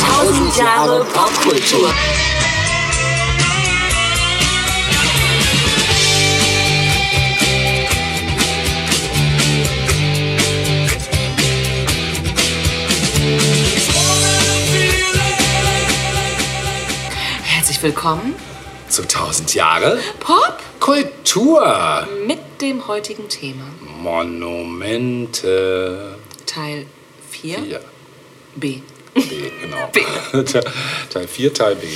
Tausend Jahre Popkultur. Herzlich willkommen Zu 1000 Jahre Pop Kultur. mit dem heutigen Thema. Monumente. Teil 4 4. B. B, genau. B. Teil 4, Teil B.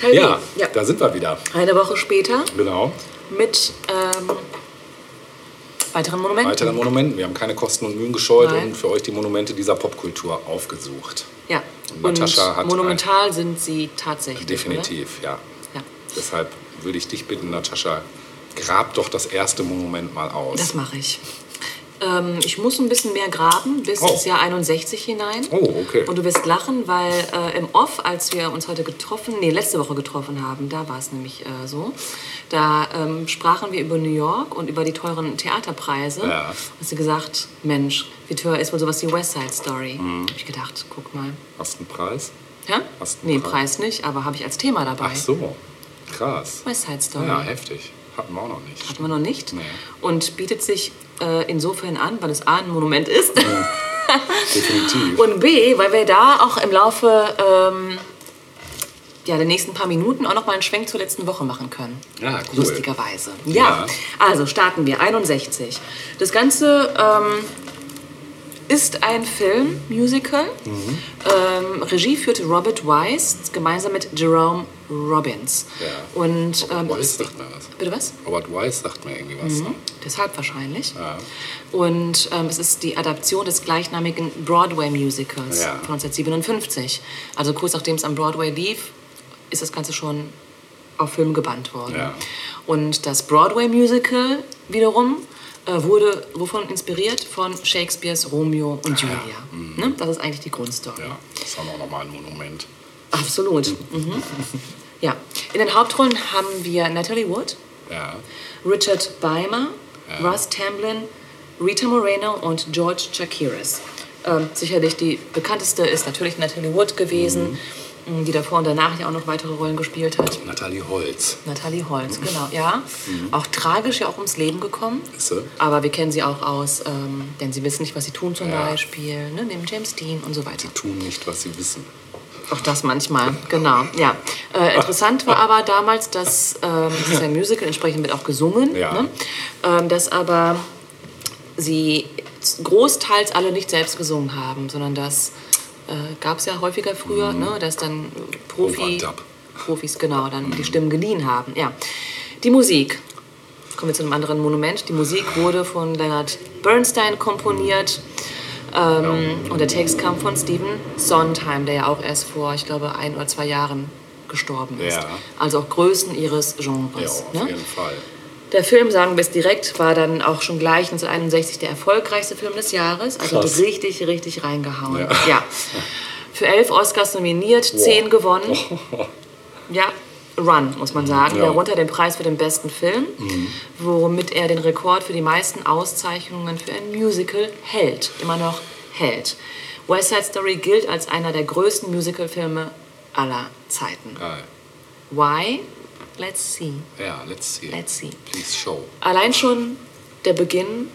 Teil ja, B. Ja. da sind wir wieder. Eine Woche später Genau. mit ähm, weiteren Monumenten. Weiteren Monumenten. Wir haben keine Kosten und Mühen gescheut Nein. und für euch die Monumente dieser Popkultur aufgesucht. Ja. Und Und Natascha hat monumental sind sie tatsächlich. Definitiv, ja. Ja. Deshalb würde ich dich bitten, Natascha, grab doch das erste Monument mal aus. Das mache ich. Ähm, ich muss ein bisschen mehr graben bis Oh. ins Jahr 61 hinein. Oh, okay. Und du wirst lachen, weil äh, im Off, als wir uns heute getroffen, nee, letzte Woche getroffen haben, da war es nämlich äh, so, da ähm, sprachen wir über New York und über die teuren Theaterpreise. Ja. Hast du gesagt, Mensch, wie teuer ist wohl sowas wie West Side Story? Mhm. Hab ich gedacht, guck mal. Hast du einen Preis? Ja? Hast einen Nee, Preis? Preis nicht, aber habe ich als Thema dabei. Ach so, krass. West Side Story. Ja, heftig. Hatten wir auch noch nicht. Hatten wir noch nicht. Nee. Und bietet sich äh, insofern an, weil es A ein Monument ist. Definitiv. Und B, weil wir da auch im Laufe ähm, ja, der nächsten paar Minuten auch noch mal einen Schwenk zur letzten Woche machen können. Ja, cool. Lustigerweise. Ja. Ja. also starten wir. 61. Das Ganze ähm, ist ein Film, Musical. Mhm. Ähm, Regie führte Robert Wise gemeinsam mit Jerome Robbins. Ja. Und ähm, Robert es- Wise sagt mir was. Bitte was? Robert Wise sagt mir irgendwie was. Ne? Deshalb wahrscheinlich. Ja. Und ähm, es ist die Adaption des gleichnamigen Broadway-Musicals Ja. von 1957. Also kurz nachdem es am Broadway lief, ist das Ganze schon auf Film gebannt worden. Ja. Und das Broadway-Musical wiederum äh, wurde wovon inspiriert? Von Shakespeares Romeo und Julia. Ne? Das ist eigentlich die Grundstory. Ja, das ist dann auch nochmal ein Monument. Absolut. Mhm. Ja. In den Hauptrollen haben wir Natalie Wood, Ja. Richard Beimer, Ja. Russ Tamblyn, Rita Moreno und George Chakiris. Ähm, sicherlich die bekannteste ist natürlich Natalie Wood gewesen, Mhm. die davor und danach ja auch noch weitere Rollen gespielt hat. Natalie Holz. Natalie Holz, genau, ja. Auch tragisch ja auch ums Leben gekommen. Ist sie? Aber wir kennen sie auch aus, ähm, denn sie wissen nicht, was sie tun zum Ja. Beispiel, ne, neben James Dean und so weiter. Tun nicht, was sie wissen. Auch das manchmal, genau. Ja. Äh, interessant war aber damals, dass ähm, es ist ein Musical, entsprechend wird auch gesungen, Ja. ne? ähm, dass aber sie großteils alle nicht selbst gesungen haben, sondern das äh, gab es ja häufiger früher, ne? dass dann Profi. Profis genau dann die Stimmen geliehen haben. Ja. Die Musik. Kommen wir zu einem anderen Monument. Die Musik wurde von Leonard Bernstein komponiert. Ähm, und der Text kam von Stephen Sondheim, der ja auch erst vor, ich glaube, ein oder zwei Jahren gestorben ist. Ja. Also auch Größen ihres Ja, Genres. auf ne? jeden Fall. Der Film, sagen wir es direkt, war dann auch schon gleich 1961 der erfolgreichste Film des Jahres. Also Krass. richtig, richtig reingehauen. Ja. Ja. Für elf Oscars nominiert, zehn gewonnen. Ja, Run, muss man sagen. Ja. Darunter den Preis für den besten Film, womit er den Rekord für die meisten Auszeichnungen für ein Musical hält. Immer noch hält. West Side Story gilt als einer der größten Musicalfilme aller Zeiten. Geil. Why? Let's see. Ja, let's see. Let's see. Please show. Allein schon der Beginn.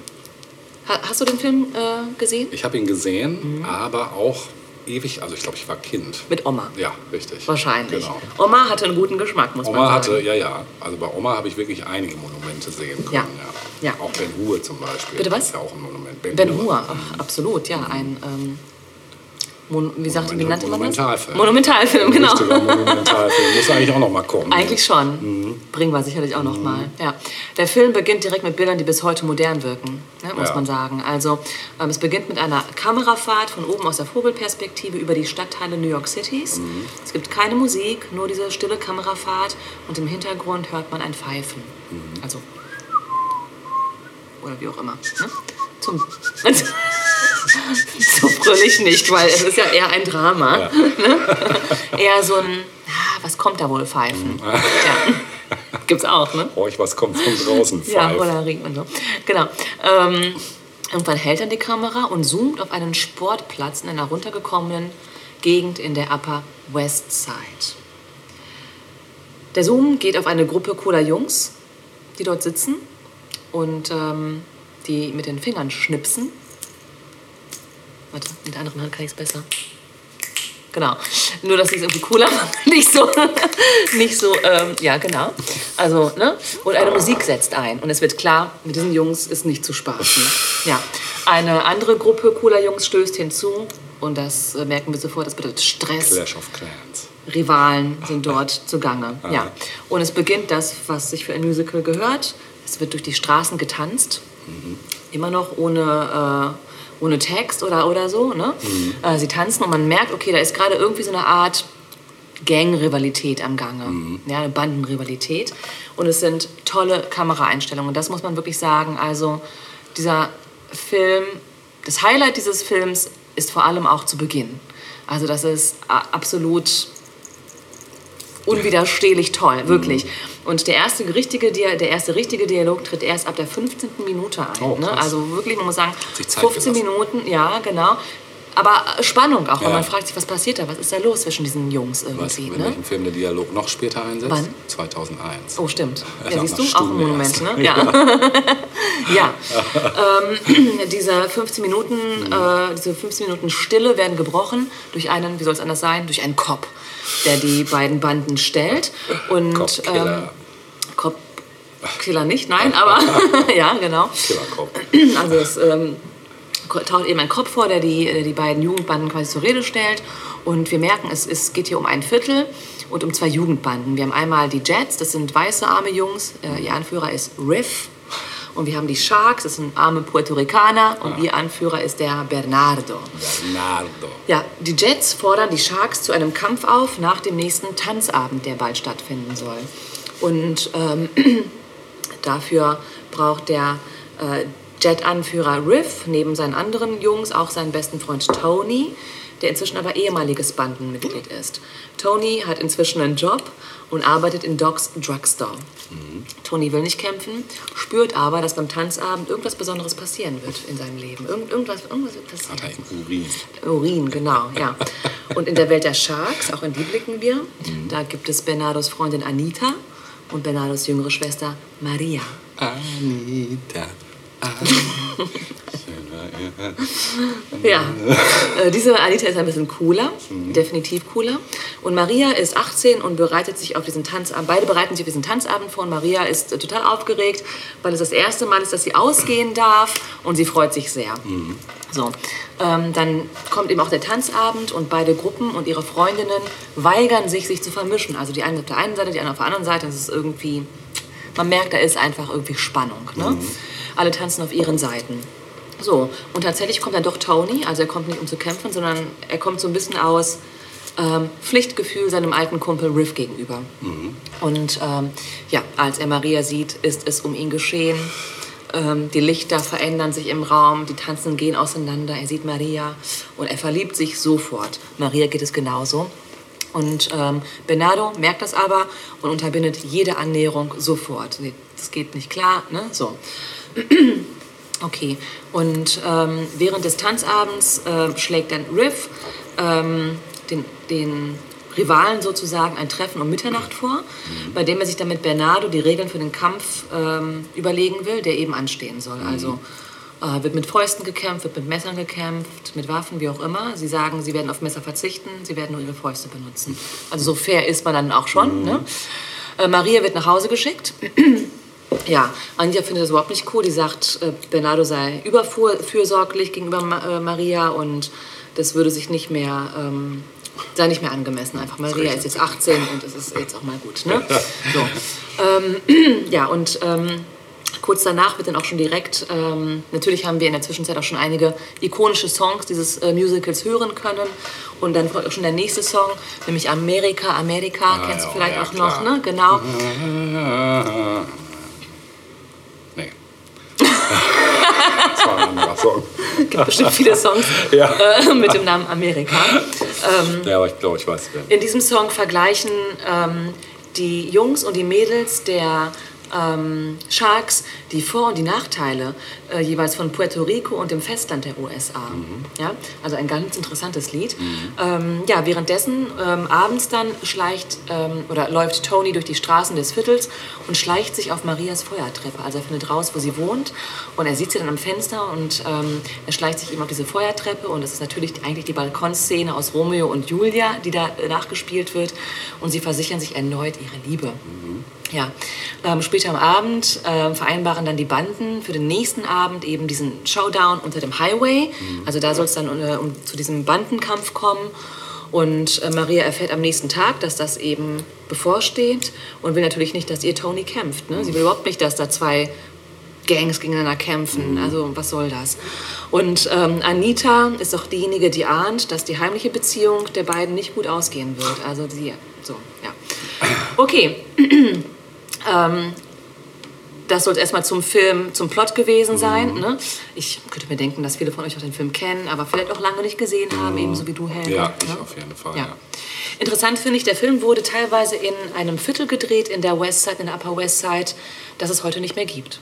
Ha- Hast du den Film äh, gesehen? Ich habe ihn gesehen, Mhm. aber auch ewig, also ich glaube, ich war Kind. Mit Oma. Ja, richtig. Wahrscheinlich. Genau. Oma hatte einen guten Geschmack, muss man Oma sagen. hatte, ja, ja. Also bei Oma habe ich wirklich einige Monumente sehen können. Ja. Ja. Ja. Auch Ben Hur zum Beispiel. Bitte was? Das ist ja auch ein Monument. Ben Hur, ach, absolut, ja. Ein, ähm, Mon wie, sagt, wie nannte man das? Monumentalfilm. Monumentalfilm, genau. richtiger Monumentalfilm. Muss eigentlich auch noch mal kommen. Eigentlich schon. Bringen wir sicherlich auch noch mal. Ja. Der Film beginnt direkt mit Bildern, die bis heute modern wirken, ne, muss Ja. man sagen. Also ähm, es beginnt mit einer Kamerafahrt von oben aus der Vogelperspektive über die Stadtteile New York Cities. Es gibt keine Musik, nur diese stille Kamerafahrt und im Hintergrund hört man ein Pfeifen. Also oder wie auch immer. Ne? Zum so fröhlich nicht, weil es ist ja eher ein Drama. Ja. Ne? Eher so ein, ah, was kommt da wohl, Pfeifen? Ja. Gibt's auch, ne? Horch, was kommt von draußen? Ja, Pfeif. Rollerie und so. Genau. Ähm, Irgendwann hält dann die Kamera und zoomt auf einen Sportplatz in einer runtergekommenen Gegend in der Upper West Side. Der Zoom geht auf eine Gruppe cooler Jungs, die dort sitzen und ähm, die mit den Fingern schnipsen. Warte, mit der anderen Hand kann ich es besser. Genau. Nur, dass ich es irgendwie cooler mache. Nicht so, nicht so, ähm, ja, genau. Also, ne? Und eine Musik setzt ein. Und es wird klar, mit diesen Jungs ist nicht zu spaßen. Ja. Eine andere Gruppe cooler Jungs stößt hinzu. Und das äh, merken wir sofort, das bedeutet Stress. Clash of Clans. Rivalen sind dort zugange. Ja. Und es beginnt das, was sich für ein Musical gehört. Es wird durch die Straßen getanzt. Immer noch ohne, äh, ohne Text oder, oder so. Ne? Äh, sie tanzen und man merkt, okay, da ist gerade irgendwie so eine Art Gang-Rivalität am Gange. Ja, eine Bandenrivalität. Und es sind tolle Kameraeinstellungen. Das muss man wirklich sagen. Also dieser Film, das Highlight dieses Films ist vor allem auch zu Beginn. Also das ist absolut unwiderstehlich toll, wirklich. Und der erste, richtige, Dia- der erste richtige Dialog tritt erst ab der 15. Minute ein. Oh, ne? Also wirklich, man muss sagen, Sich Zeit 15 gelassen. Minuten, ja, genau. Aber Spannung auch, weil Ja. man fragt sich, was passiert da? Was ist da los zwischen diesen Jungs Weißt du, irgendwie? in Ne? welchem Film der Dialog noch später einsetzt? Wann? 2001. Oh, stimmt. Ja, Nach siehst du, einer auch ein Monument, ne? Ja. ja. ähm, diese 15 Minuten, äh, diese 15 Minuten Stille werden gebrochen durch einen, wie soll es anders sein, durch einen Cop, der die beiden Banden stellt. Und Cop-Killer. ähm, Cop Killer nicht, nein, aber ja, genau. Killerkopf. Also es ähm, taucht eben ein Kopf vor, der die, der die beiden Jugendbanden quasi zur Rede stellt. Und wir merken, es, es geht hier um ein Viertel und um zwei Jugendbanden. Wir haben einmal die Jets, das sind weiße arme Jungs. Äh, ihr Anführer ist Riff. Und wir haben die Sharks, das sind arme Puerto Ricaner. Und ihr Anführer ist der Bernardo. Bernardo. Ja, die Jets fordern die Sharks zu einem Kampf auf nach dem nächsten Tanzabend, der bald stattfinden soll. Und ähm, dafür braucht der äh, Jet-Anführer Riff neben seinen anderen Jungs auch seinen besten Freund Tony, der inzwischen aber ehemaliges Bandenmitglied ist. Tony hat inzwischen einen Job und arbeitet in Docs Drugstore. Tony will nicht kämpfen, spürt aber, dass beim Tanzabend irgendwas Besonderes passieren wird in seinem Leben. Irgend, irgendwas, irgendwas wird passieren. Hat er im Urin. Urin, genau, ja. Und in der Welt der Sharks, auch in die blicken wir, da gibt es Bernardos Freundin Anita und Bernardos jüngere Schwester Maria. Anita. Ja, äh, diese Anita ist ein bisschen cooler, definitiv cooler. Und Maria ist 18 und bereitet sich auf diesen Tanzabend. Beide bereiten sich auf diesen Tanzabend vor. Und Maria ist äh, total aufgeregt, weil es das erste Mal ist, dass sie ausgehen darf. Und sie freut sich sehr. So, ähm, dann kommt eben auch der Tanzabend und beide Gruppen und ihre Freundinnen weigern sich, sich zu vermischen. Also die eine auf der einen Seite, die andere auf der anderen Seite. Das ist irgendwie, man merkt, da ist einfach irgendwie Spannung. Ne? Alle tanzen auf ihren Seiten. So, und tatsächlich kommt dann doch Tony, also er kommt nicht um zu kämpfen, sondern er kommt so ein bisschen aus ähm, Pflichtgefühl seinem alten Kumpel Riff gegenüber. Und ähm, ja, als er Maria sieht, ist es um ihn geschehen. Ähm, die Lichter verändern sich im Raum, die Tanzen gehen auseinander. Er sieht Maria und er verliebt sich sofort. Maria geht es genauso. Und ähm, Bernardo merkt das aber und unterbindet jede Annäherung sofort. Nee, Das geht nicht klar, ne? So. Okay, und ähm, während des Tanzabends äh, schlägt dann Riff ähm, den, den Rivalen sozusagen ein Treffen um Mitternacht vor, bei dem er sich dann mit Bernardo die Regeln für den Kampf ähm, überlegen will, der eben anstehen soll. Also äh, wird mit Fäusten gekämpft, wird mit Messern gekämpft, mit Waffen, wie auch immer. Sie sagen, sie werden auf Messer verzichten, sie werden nur ihre Fäuste benutzen. Also so fair ist man dann auch schon. Ne? Äh, Maria wird nach Hause geschickt. Ja, Anja findet das überhaupt nicht cool. Die sagt, äh, Bernardo sei überfürsorglich gegenüber äh, Maria und das würde sich nicht mehr, ähm, sei nicht mehr angemessen. Einfach Maria ist jetzt 18 und es ist jetzt auch mal gut. Ne? So. Ähm, ja, und ähm, kurz danach wird dann auch schon direkt, ähm, natürlich haben wir in der Zwischenzeit auch schon einige ikonische Songs dieses äh, Musicals hören können. Und dann folgt auch schon der nächste Song, nämlich Amerika, Amerika, kennst ja, du vielleicht ja, auch noch, klar. ne? Genau. das war ein anderer Song. gibt bestimmt viele Songs Ja. äh, mit dem Namen Amerika. Ja, aber ich glaube, ich weiß wer. In diesem Song vergleichen ähm, die Jungs und die Mädels der ähm, Sharks die Vor- und die Nachteile äh, jeweils von Puerto Rico und dem Festland der USA. Ja, also ein ganz interessantes Lied. Ähm, ja, währenddessen ähm, abends dann schleicht ähm, oder läuft Tony durch die Straßen des Viertels und schleicht sich auf Marias Feuertreppe. Also er findet raus, wo sie wohnt und er sieht sie dann am Fenster und ähm, er schleicht sich eben auf diese Feuertreppe und es ist natürlich eigentlich die Balkonszene aus Romeo und Julia, die da äh, nachgespielt wird und sie versichern sich erneut ihre Liebe. Ja, ähm, später am Abend ähm, vereinbaren dann die Banden für den nächsten Abend eben diesen Showdown unter dem Highway. Also da soll es dann äh, um, zu diesem Bandenkampf kommen. Und äh, Maria erfährt am nächsten Tag, dass das eben bevorsteht und will natürlich nicht, dass ihr Tony kämpft. Ne? Sie will überhaupt nicht, dass da zwei Gangs gegeneinander kämpfen. Also was soll das? Und ähm, Anita ist auch diejenige, die ahnt, dass die heimliche Beziehung der beiden nicht gut ausgehen wird. Also sie, so, ja. Okay. ähm, das soll erstmal zum Film, zum Plot gewesen sein. Ne? Ich könnte mir denken, dass viele von euch auch den Film kennen, aber vielleicht auch lange nicht gesehen haben, ebenso wie du, Helge. Ja, ich ne? auf jeden Fall. Ja. Ja. Interessant finde ich, der Film wurde teilweise in einem Viertel gedreht, in der West Side, in der Upper West Side, das es heute nicht mehr gibt.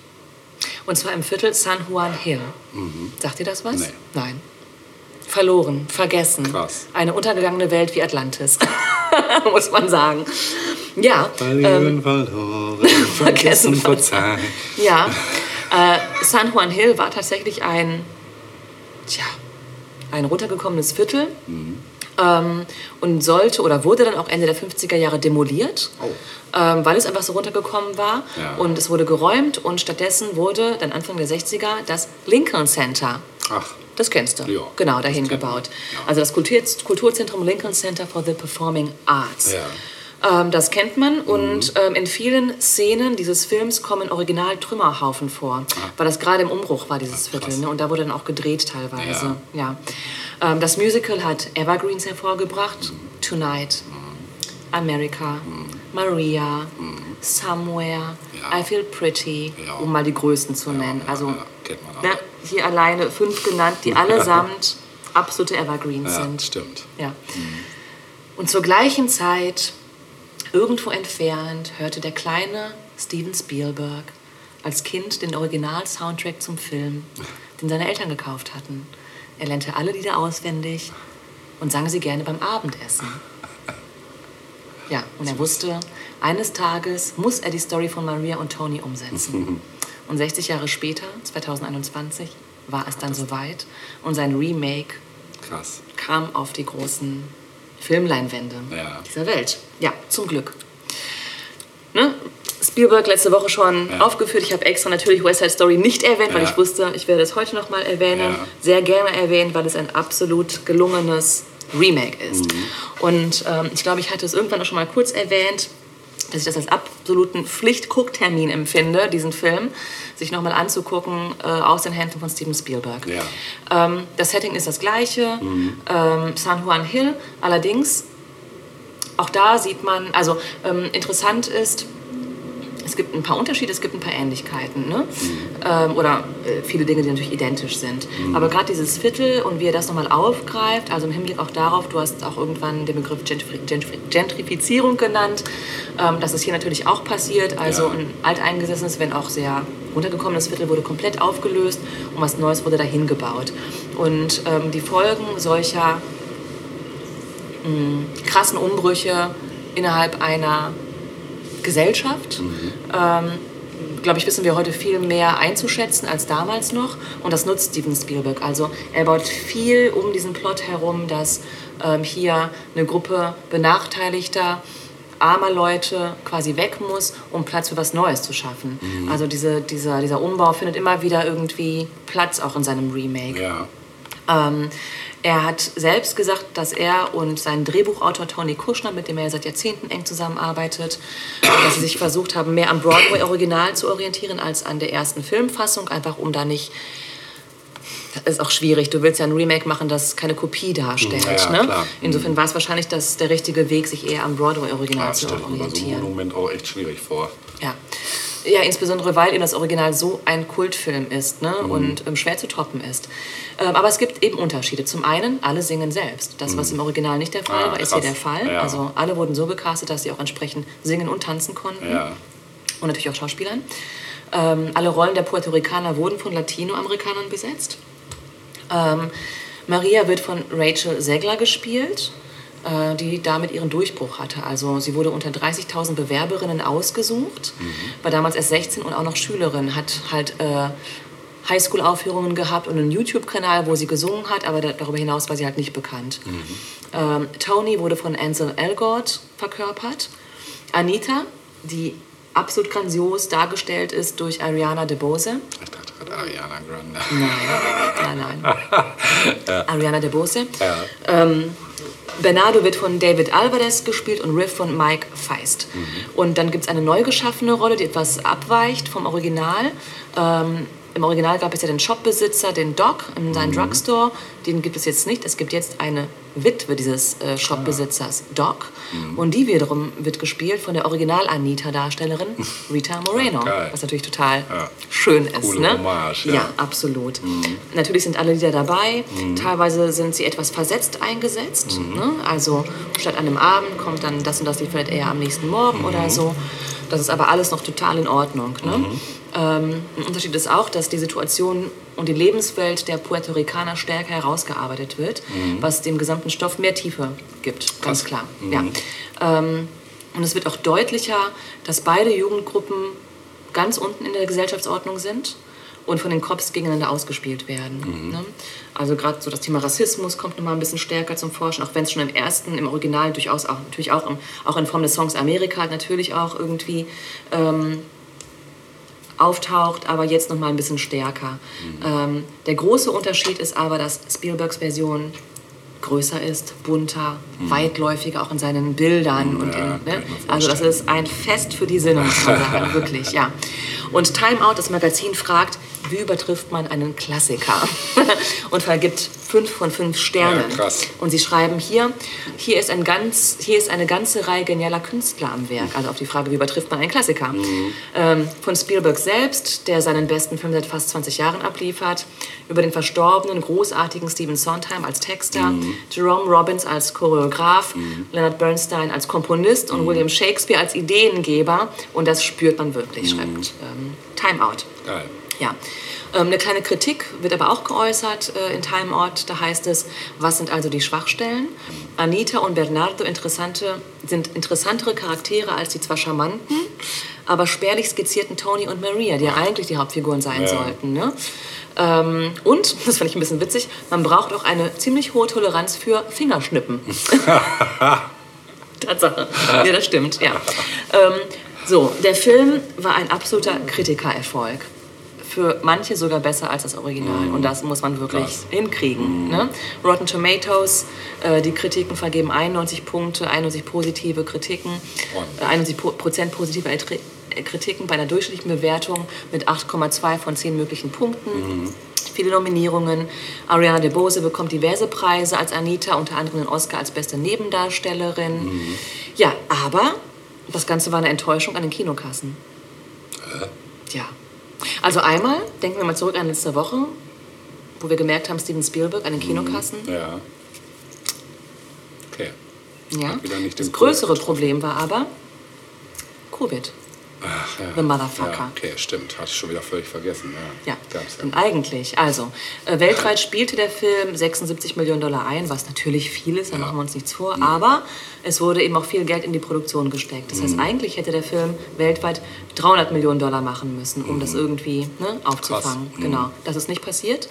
Und zwar im Viertel San Juan Hill. Sagt ihr das was? Nee. Nein. Verloren, vergessen. Krass. Eine untergegangene Welt wie Atlantis, muss man sagen. Ja, Verlieren, verloren, vergessen, verzeihen. ja. Äh, San Juan Hill war tatsächlich ein, tja, ein runtergekommenes Viertel ähm, und sollte oder wurde dann auch Ende der 50er Jahre demoliert, Oh. ähm, weil es einfach so runtergekommen war. Ja. Und es wurde geräumt und stattdessen wurde dann Anfang der 60er das Lincoln Center. Ach, Das kennst du. Ja, genau, dahin gebaut. Ja. Also das Kultur Kulturzentrum Lincoln Center for the Performing Arts. Ja. Mhm. Ähm, das kennt man und ähm, in vielen Szenen dieses Films kommen original Trümmerhaufen vor, weil das gerade im Umbruch war, dieses Ah, Viertel. Ne? Und da wurde dann auch gedreht teilweise. Ja. Ähm, das Musical hat Evergreens hervorgebracht, Mhm. Tonight, America, Maria, Somewhere, Ja. I Feel Pretty, um mal die größten zu nennen. ja, also kennt man ne, alle. Hier alleine fünf genannt, die allesamt absolute Evergreens Ja, sind. stimmt. Ja. Und zur gleichen Zeit, irgendwo entfernt, hörte der kleine Steven Spielberg als Kind den Original-Soundtrack zum Film, den seine Eltern gekauft hatten. Er lernte alle Lieder auswendig und sang sie gerne beim Abendessen. Ja, und er wusste, eines Tages muss er die Story von Maria und Tony umsetzen. Und 60 Jahre später, 2021, war es dann soweit und sein Remake Krass. kam auf die großen Filmleinwände Ja. dieser Welt. Ja, zum Glück. Ne? Spielberg letzte Woche schon Ja. aufgeführt. Ich habe extra natürlich West Side Story nicht erwähnt, weil Ja. ich wusste, ich werde es heute noch mal erwähnen. Sehr gerne erwähnen, weil es ein absolut gelungenes Remake ist. Mhm. Und ähm, ich glaube, ich hatte es irgendwann auch schon mal kurz erwähnt, dass ich das als absoluten Pflichtgucktermin empfinde, diesen Film, sich nochmal anzugucken äh, aus den Händen von Steven Spielberg. Ja. Ähm, das Setting ist das gleiche, ähm, San Juan Hill. Allerdings, auch da sieht man, also ähm, interessant ist, es gibt ein paar Unterschiede, es gibt ein paar Ähnlichkeiten. Ne? Ähm, oder äh, viele Dinge, die natürlich identisch sind. Aber gerade dieses Viertel und wie er das nochmal aufgreift, also im Hinblick auch darauf, du hast auch irgendwann den Begriff Gentri Gentri Gentrifizierung genannt, ähm, dass es hier natürlich auch passiert. Also Ja. ein alteingesessenes, wenn auch sehr runtergekommenes Viertel wurde komplett aufgelöst und was Neues wurde dahin gebaut. Und ähm, die Folgen solcher mh, krassen Umbrüche innerhalb einer Gesellschaft, ähm, glaube ich, wissen wir heute viel mehr einzuschätzen als damals noch. Und das nutzt Steven Spielberg. Also er baut viel um diesen Plot herum, dass ähm, hier eine Gruppe benachteiligter, armer Leute quasi weg muss, um Platz für was Neues zu schaffen. Also diese, dieser, dieser Umbau findet immer wieder irgendwie Platz auch in seinem Remake. Ja. Ähm, er hat selbst gesagt, dass er und sein Drehbuchautor Tony Kushner, mit dem er seit Jahrzehnten eng zusammenarbeitet, dass sie sich versucht haben, mehr am Broadway-Original zu orientieren als an der ersten Filmfassung, einfach um da nicht. Das ist auch schwierig. Du willst ja ein Remake machen, das keine Kopie darstellt. Ja, ja, ne? klar. Insofern war es wahrscheinlich das, der richtige Weg, sich eher am Broadway-Original Das zu mir bei so orientieren. Monument auch echt schwierig vor. Ja. Ja, insbesondere weil eben das Original so ein Kultfilm ist ne? Mhm. und ähm, schwer zu toppen ist. Ähm, aber es gibt eben Unterschiede. Zum einen, alle singen selbst. Das, was im Original nicht der Fall Ah, war, ist hier krass. der Fall. Ja. Also alle wurden so gecastet, dass sie auch entsprechend singen und tanzen konnten. Ja. Und natürlich auch Schauspielern. Ähm, alle Rollen der Puerto Ricaner wurden von Latinoamerikanern besetzt. Ähm, Maria wird von Rachel Segler gespielt, äh, die damit ihren Durchbruch hatte. Also sie wurde unter 30.000 Bewerberinnen ausgesucht, war damals erst 16 und auch noch Schülerin, hat halt äh, Highschool-Aufführungen gehabt und einen YouTube-Kanal, wo sie gesungen hat, aber da, darüber hinaus war sie halt nicht bekannt. Ähm, Tony wurde von Ansel Elgort verkörpert. Anita, die absolut grandios dargestellt ist durch Ariana DeBose. Ich dachte gerade Ariana Grande. Nein, nein. Ariana DeBose. Ja. Ähm, Bernardo wird von David Alvarez gespielt und Riff von Mike Feist. Und dann gibt es eine neu geschaffene Rolle, die etwas abweicht vom Original. Ähm, Im Original gab es ja den Shopbesitzer, den Doc, in seinem Drugstore. Den gibt es jetzt nicht. Es gibt jetzt eine Witwe dieses äh, Shopbesitzers, Doc. Und die wiederum wird gespielt von der Original-Anita-Darstellerin Rita Moreno. Geil. was natürlich total Ja. schön ist. Coole ne? Hommage, ja. ja, absolut. Natürlich sind alle Lieder dabei. Teilweise sind sie etwas versetzt eingesetzt. Ne? Also statt an einem Abend kommt dann das und das Lied vielleicht eher am nächsten Morgen oder so. Das ist aber alles noch total in Ordnung. Ne? Ähm, ein Unterschied ist auch, dass die Situation und die Lebenswelt der Puerto Ricaner stärker herausgearbeitet wird, was dem gesamten Stoff mehr Tiefe gibt. Ganz klar. Ja. Ähm, und es wird auch deutlicher, dass beide Jugendgruppen ganz unten in der Gesellschaftsordnung sind und von den Cops gegeneinander ausgespielt werden. Ne? Also gerade so das Thema Rassismus kommt nochmal ein bisschen stärker zum Vorschein, auch wenn es schon im ersten, im Original durchaus auch, natürlich auch, im, auch in Form des Songs Amerika natürlich auch irgendwie ähm, auftaucht, aber jetzt nochmal ein bisschen stärker. Ähm, der große Unterschied ist aber, dass Spielbergs Version größer ist, bunter, weitläufiger, auch in seinen Bildern. und Mhm. Ja, in, ne? Also das ist ein Fest für die Sinne, wirklich, ja. Und Time Out, das Magazin, fragt, wie übertrifft man einen Klassiker? und vergibt fünf von fünf Sternen. Ja, krass. Und sie schreiben hier, hier ist, ein ganz, hier ist eine ganze Reihe genialer Künstler am Werk. Also auf die Frage, wie übertrifft man einen Klassiker? Ähm, von Spielberg selbst, der seinen besten Film seit fast 20 Jahren abliefert, über den verstorbenen, großartigen Stephen Sondheim als Texter, Jerome Robbins als Choreograf, Leonard Bernstein als Komponist und William Shakespeare als Ideengeber. Und das spürt man wirklich, schreibt ähm, Time Out. Geil. Ja. Ähm, eine kleine Kritik wird aber auch geäußert äh, in Time Out. Da heißt es, was sind also die Schwachstellen? Anita und Bernardo interessante, sind interessantere Charaktere als die zwar charmanten, aber spärlich skizzierten Tony und Maria, die ja eigentlich die Hauptfiguren sein Ja. sollten. Ne? Ähm, und, das fand ich ein bisschen witzig, man braucht auch eine ziemlich hohe Toleranz für Fingerschnippen. Tatsache. Ja, das stimmt, ja. Ähm, so, der Film war ein absoluter Kritikererfolg. Für manche sogar besser als das Original. Und das muss man wirklich Krass. hinkriegen. Ne? Rotten Tomatoes, äh, die Kritiken vergeben 91 Punkte, 91 positive Kritiken, äh, 91 po Prozent positive Ertri- äh, Kritiken bei einer durchschnittlichen Bewertung mit 8,2 von 10 möglichen Punkten. Viele Nominierungen. Ariana DeBose bekommt diverse Preise als Anita, unter anderem den Oscar als beste Nebendarstellerin. Ja, aber das Ganze war eine Enttäuschung an den Kinokassen. Ja. Also einmal, denken wir mal zurück an letzte Woche, wo wir gemerkt haben, Steven Spielberg an den Kinokassen. Ja. Okay. Ja. Das größere Problem war aber Covid. Ach, ja. The Motherfucker. Ja, okay, stimmt. Hatte ich schon wieder völlig vergessen. Ja. Ja, und eigentlich, also, äh, weltweit spielte der Film 76 Millionen Dollar ein, was natürlich viel ist, da machen wir uns nichts vor, aber es wurde eben auch viel Geld in die Produktion gesteckt. Das Mhm. heißt, eigentlich hätte der Film weltweit 300 Millionen Dollar machen müssen, um das irgendwie ne, aufzufangen. Mhm. Mhm. Genau, das ist nicht passiert.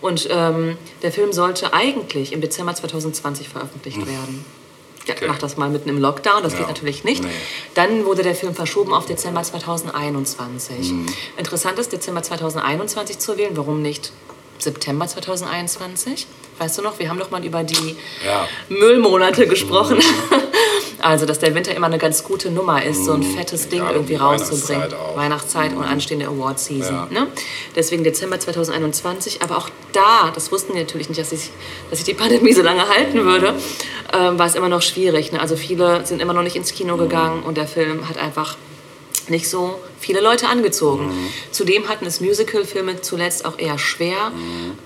Und ähm, der Film sollte eigentlich im Dezember 2020 veröffentlicht werden. Mhm. Okay. Mach das mal mitten im Lockdown, das Ja. geht natürlich nicht. Nee. Dann wurde der Film verschoben auf Dezember 2021. Mhm. Interessant ist, Dezember 2021 zu wählen. Warum nicht September 2021? Weißt du noch, wir haben doch mal über die Ja. Müllmonate gesprochen. Also, dass der Winter immer eine ganz gute Nummer ist, so ein fettes Ding irgendwie rauszubringen. Weihnachtszeit auch. Weihnachtszeit und anstehende Award-Season. Ja. Ne? Deswegen Dezember 2021. Aber auch da, das wussten die natürlich nicht, dass sich, dass die Pandemie so lange halten würde, ähm, war es immer noch schwierig. Ne? Also viele sind immer noch nicht ins Kino gegangen und der Film hat einfach nicht so viele Leute angezogen. Zudem hatten es Musical-Filme zuletzt auch eher schwer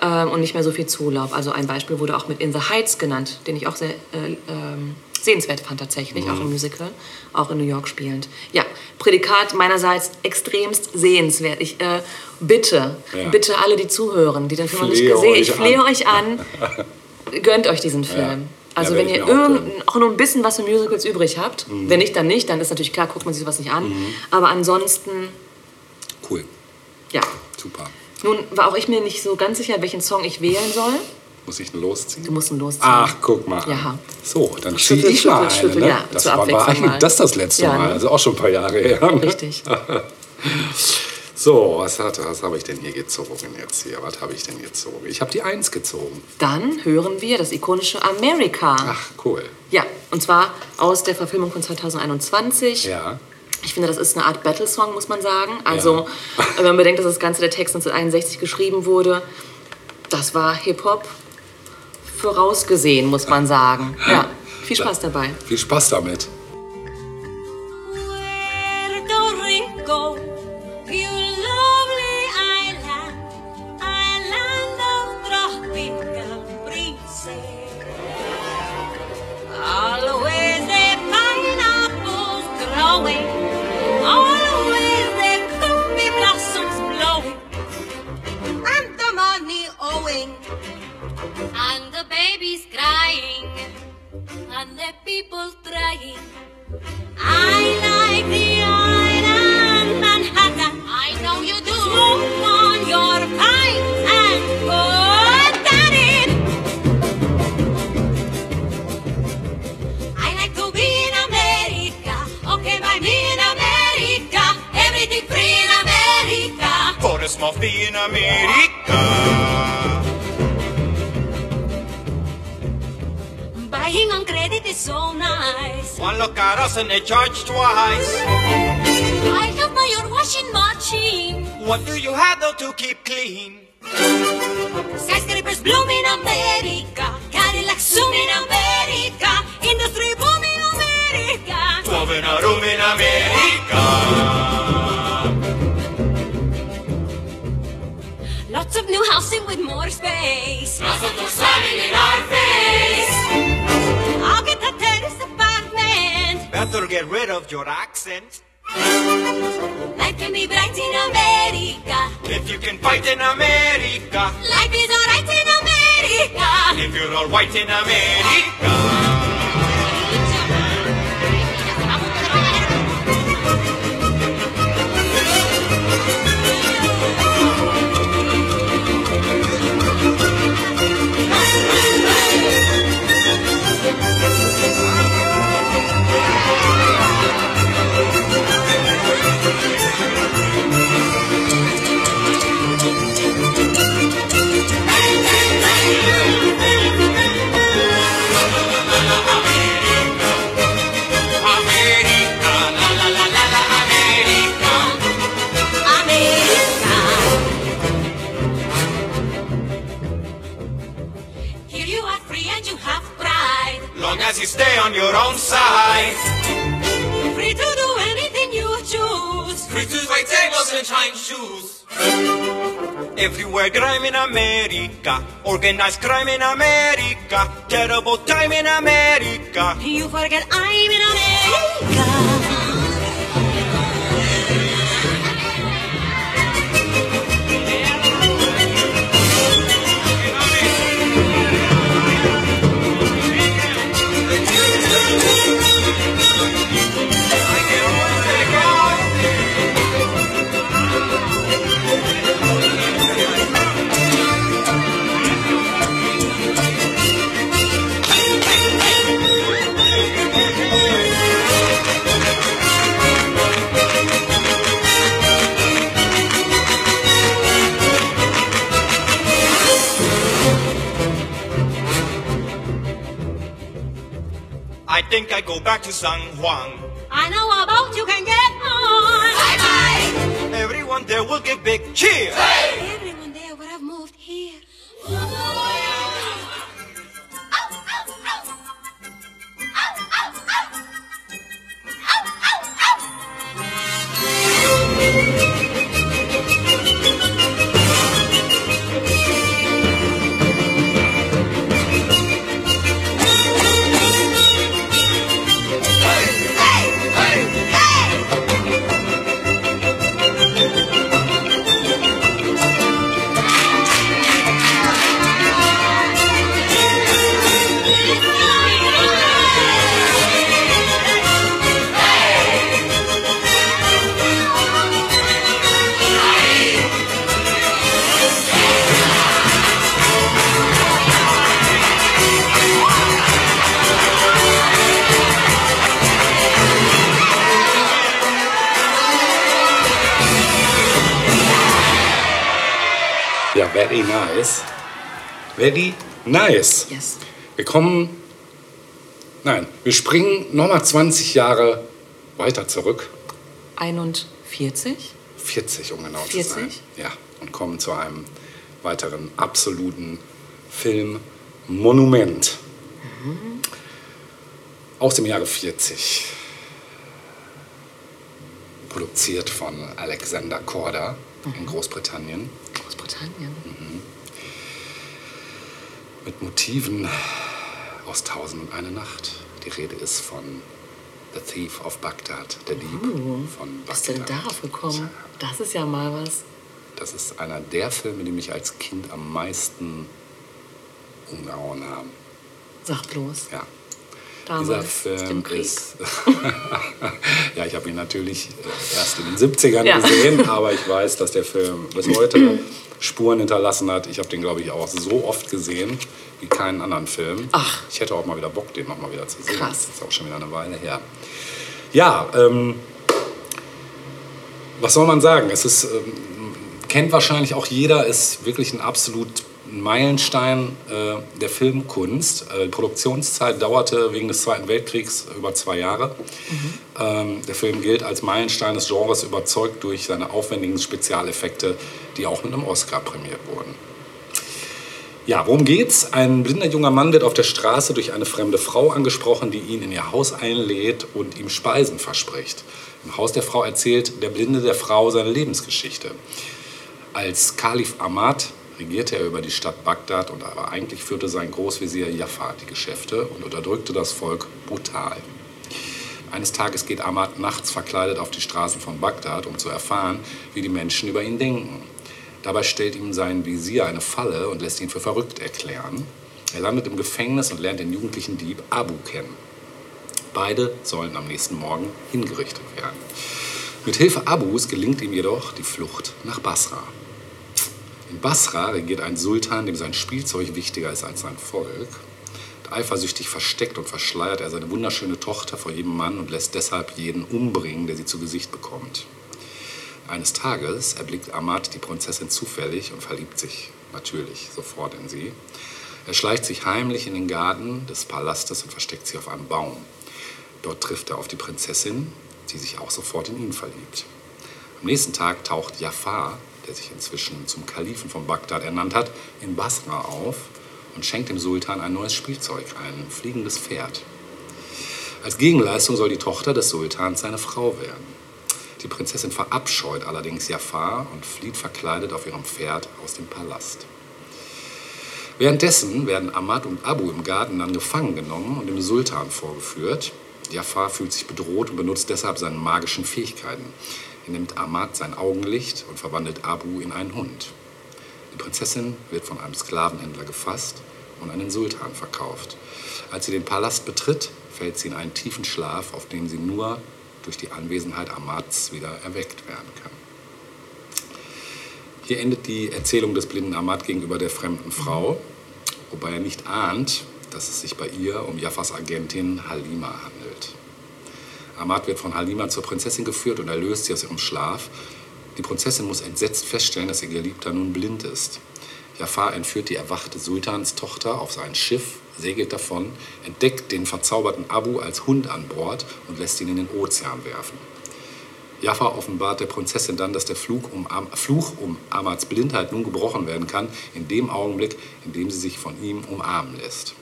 ähm, und nicht mehr so viel Zulauf. Also ein Beispiel wurde auch mit In the Heights genannt, den ich auch sehr äh, ähm, sehenswert fand tatsächlich, auch im Musical, auch in New York spielend. Ja, Prädikat meinerseits extremst sehenswert. Ich äh, bitte, Ja. bitte alle, die zuhören, die den Film noch nicht gesehen ich flehe an. euch an, gönnt euch diesen Film. Also Ja, wenn ihr auch irgend, auch nur ein bisschen was für Musicals übrig habt, Mhm. wenn nicht, dann nicht, dann ist natürlich klar, guckt man sich sowas nicht an. Aber ansonsten, Cool. ja. Super. Nun war auch ich mir nicht so ganz sicher, welchen Song ich wählen soll. Muss ich ihn losziehen? Du musst ihn losziehen. Ach, guck mal. Ja. So, dann ziehe Schüttel, ich mal schüttel, eine. schüttel, ne? ja, das war, war eigentlich mal. das das letzte Ja, Mal, ne? also auch schon ein paar Jahre her. ne? Richtig. So, was, hat, was habe ich denn hier gezogen jetzt hier? Was habe ich denn gezogen? Ich habe die Eins gezogen. Dann hören wir das ikonische America. Ach, cool. Ja, und zwar aus der Verfilmung von 2021. Ja. Ich finde, das ist eine Art Battle-Song, muss man sagen. Also, wenn man bedenkt, dass das Ganze der Text 1961 geschrieben wurde, das war Hip-Hop vorausgesehen, muss man sagen. Ja, viel Spaß dabei. Viel Spaß damit. Babies crying, and the people trying. I like the island Manhattan. I know you do. Smoke on your pipe and put that in. I like to be in America. Okay, by me in America. Everything free in America. Por small fee in America. Buying on credit is so nice. One look at us and they charge twice. I have my own washing machine. What do you have though to keep clean? Skyscrapers bloom in America. Cadillacs zoom in America. Industry boom in America. Twelve in a room in America. Lots of new housing with more space. Nosotros salen in our face. Better get rid of your accent. Life can be bright in America. If you can fight in America. Life is alright in America. If you're all white in. America, you stay on your own side. Free to do anything you choose. Free to wait tables and shine shoes. Everywhere crime in America, organized crime in America, terrible time in America. You forget I'm in America. San Juan. I know about you can get on. Bye bye. Everyone there will give big cheer. Everyone nice. Yes. Wir kommen, nein, wir springen nochmal 20 Jahre weiter zurück. 41? 40, um genau 40? zu sein. Ja, und kommen zu einem weiteren absoluten Filmmonument. Aus dem Jahre 40. Produziert von Alexander Korda in Großbritannien. Großbritannien. Mit Motiven aus Tausend und eine Nacht. Die Rede ist von The Thief of Baghdad, der Dieb von Bagdad. Bist du denn darauf gekommen? Das ist ja mal was. Das ist einer der Filme, die mich als Kind am meisten umgehauen haben. Sag bloß. Ja. Damals, Dieser Film ist. ja, ich habe ihn natürlich erst in den 70ern Ja. gesehen, aber ich weiß, dass der Film bis heute Spuren hinterlassen hat. Ich habe den, glaube ich, auch so oft gesehen wie keinen anderen Film. Ach. Ich hätte auch mal wieder Bock, den noch mal wieder zu sehen. Krass. Das ist auch schon wieder eine Weile her. Ja, ähm, was soll man sagen? Es ist, ähm, kennt wahrscheinlich auch jeder, ist wirklich ein absolut Meilenstein äh, der Filmkunst. Äh, die Produktionszeit dauerte wegen des Zweiten Weltkriegs über zwei Jahre. Ähm, der Film gilt als Meilenstein des Genres, überzeugt durch seine aufwendigen Spezialeffekte, die auch mit einem Oscar prämiert wurden. Ja, worum geht's? Ein blinder junger Mann wird auf der Straße durch eine fremde Frau angesprochen, die ihn in ihr Haus einlädt und ihm Speisen verspricht. Im Haus der Frau erzählt der Blinde der Frau seine Lebensgeschichte. Als Kalif Ahmad regierte er über die Stadt Bagdad und aber eigentlich führte sein Großvezier Jafar die Geschäfte und unterdrückte das Volk brutal. Eines Tages geht Ahmad nachts verkleidet auf die Straßen von Bagdad, um zu erfahren, wie die Menschen über ihn denken. Dabei stellt ihm sein Visier eine Falle und lässt ihn für verrückt erklären. Er landet im Gefängnis und lernt den jugendlichen Dieb Abu kennen. Beide sollen am nächsten Morgen hingerichtet werden. Mit Hilfe Abus gelingt ihm jedoch die Flucht nach Basra. In Basra regiert ein Sultan, dem sein Spielzeug wichtiger ist als sein Volk. Eifersüchtig versteckt und verschleiert er seine wunderschöne Tochter vor jedem Mann und lässt deshalb jeden umbringen, der sie zu Gesicht bekommt. Eines Tages erblickt Ahmad die Prinzessin zufällig und verliebt sich natürlich sofort in sie. Er schleicht sich heimlich in den Garten des Palastes und versteckt sie auf einem Baum. Dort trifft er auf die Prinzessin, die sich auch sofort in ihn verliebt. Am nächsten Tag taucht Jafar, der sich inzwischen zum Kalifen von Bagdad ernannt hat, in Basra auf und schenkt dem Sultan ein neues Spielzeug, ein fliegendes Pferd. Als Gegenleistung soll die Tochter des Sultans seine Frau werden. Die Prinzessin verabscheut allerdings Jafar und flieht verkleidet auf ihrem Pferd aus dem Palast. Währenddessen werden Ahmad und Abu im Garten dann gefangen genommen und dem Sultan vorgeführt. Jafar fühlt sich bedroht und benutzt deshalb seine magischen Fähigkeiten. Nimmt Ahmad sein Augenlicht und verwandelt Abu in einen Hund. Die Prinzessin wird von einem Sklavenhändler gefasst und an den Sultan verkauft. Als sie den Palast betritt, fällt sie in einen tiefen Schlaf, auf den sie nur durch die Anwesenheit Ahmads wieder erweckt werden kann. Hier endet die Erzählung des blinden Ahmad gegenüber der fremden Frau, wobei er nicht ahnt, dass es sich bei ihr um Jaffas Agentin Halima handelt. Ahmad wird von Halima zur Prinzessin geführt und erlöst sie aus ihrem Schlaf. Die Prinzessin muss entsetzt feststellen, dass ihr Geliebter nun blind ist. Jafar entführt die erwachte Sultanstochter auf sein Schiff, segelt davon, entdeckt den verzauberten Abu als Hund an Bord und lässt ihn in den Ozean werfen. Jafar offenbart der Prinzessin dann, dass der Fluch um, Fluch um Amads Blindheit nun gebrochen werden kann, in dem Augenblick, in dem sie sich von ihm umarmen lässt.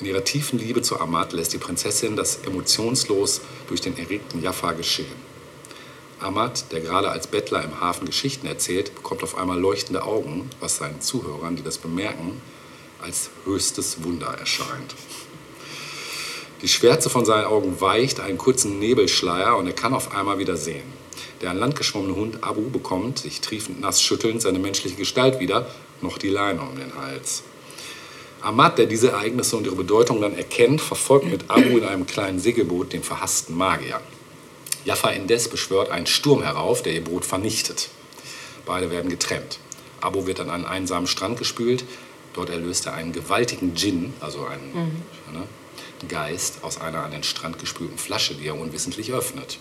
In ihrer tiefen Liebe zu Ahmad lässt die Prinzessin das emotionslos durch den erregten Jafar geschehen. Ahmad, der gerade als Bettler im Hafen Geschichten erzählt, bekommt auf einmal leuchtende Augen, was seinen Zuhörern, die das bemerken, als höchstes Wunder erscheint. Die Schwärze von seinen Augen weicht, einen kurzen Nebelschleier und er kann auf einmal wieder sehen. Der an Land geschwommene Hund Abu bekommt, sich triefend nass schüttelnd, seine menschliche Gestalt wieder, noch die Leine um den Hals. Ahmad, der diese Ereignisse und ihre Bedeutung dann erkennt, verfolgt mit Abu in einem kleinen Segelboot den verhassten Magier. Jaffa indes beschwört einen Sturm herauf, der ihr Boot vernichtet. Beide werden getrennt. Abu wird an einen einsamen Strand gespült. Dort erlöst er einen gewaltigen Djinn, also einen, ne, Geist aus einer an den Strand gespülten Flasche, die er unwissentlich öffnet.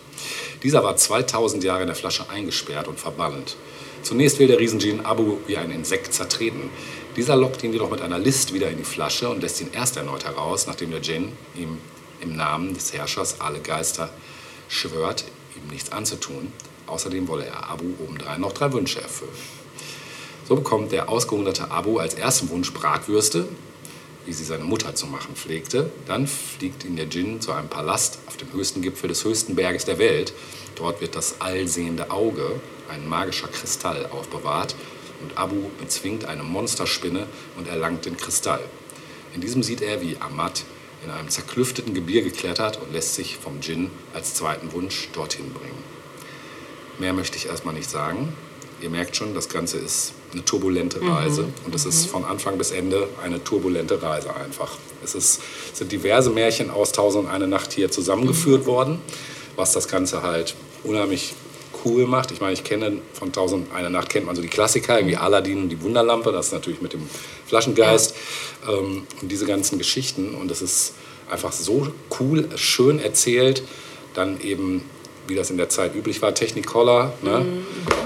Dieser war 2000 Jahre in der Flasche eingesperrt und verbannt. Zunächst will der Riesengin Abu wie ein Insekt zertreten. Dieser lockt ihn jedoch mit einer List wieder in die Flasche und lässt ihn erst erneut heraus, nachdem der Djinn ihm im Namen des Herrschers alle Geister schwört, ihm nichts anzutun. Außerdem wolle er Abu obendrein noch drei Wünsche erfüllen. So bekommt der ausgehungerte Abu als ersten Wunsch Bratwürste, wie sie seine Mutter zu machen pflegte. Dann fliegt ihn der Djinn zu einem Palast auf dem höchsten Gipfel des höchsten Berges der Welt. Dort wird das allsehende Auge, ein magischer Kristall, aufbewahrt und Abu bezwingt eine Monsterspinne und erlangt den Kristall. In diesem sieht er, wie Ahmad in einem zerklüfteten Gebirge klettert und lässt sich vom Djinn als zweiten Wunsch dorthin bringen. Mehr möchte ich erstmal nicht sagen. Ihr merkt schon, das Ganze ist eine turbulente Reise und es ist von Anfang bis Ende eine turbulente Reise einfach. Es ist, sind diverse Märchen aus Tausend und eine Nacht hier zusammengeführt worden, was das Ganze halt unheimlich cool macht. Ich meine, ich kenne von Tausend und eine Nacht kennt man so die Klassiker, wie Aladdin und die Wunderlampe, das ist natürlich mit dem Flaschengeist ähm, und diese ganzen Geschichten und es ist einfach so cool, schön erzählt, dann eben wie das in der Zeit üblich war, Technicolor. Ne?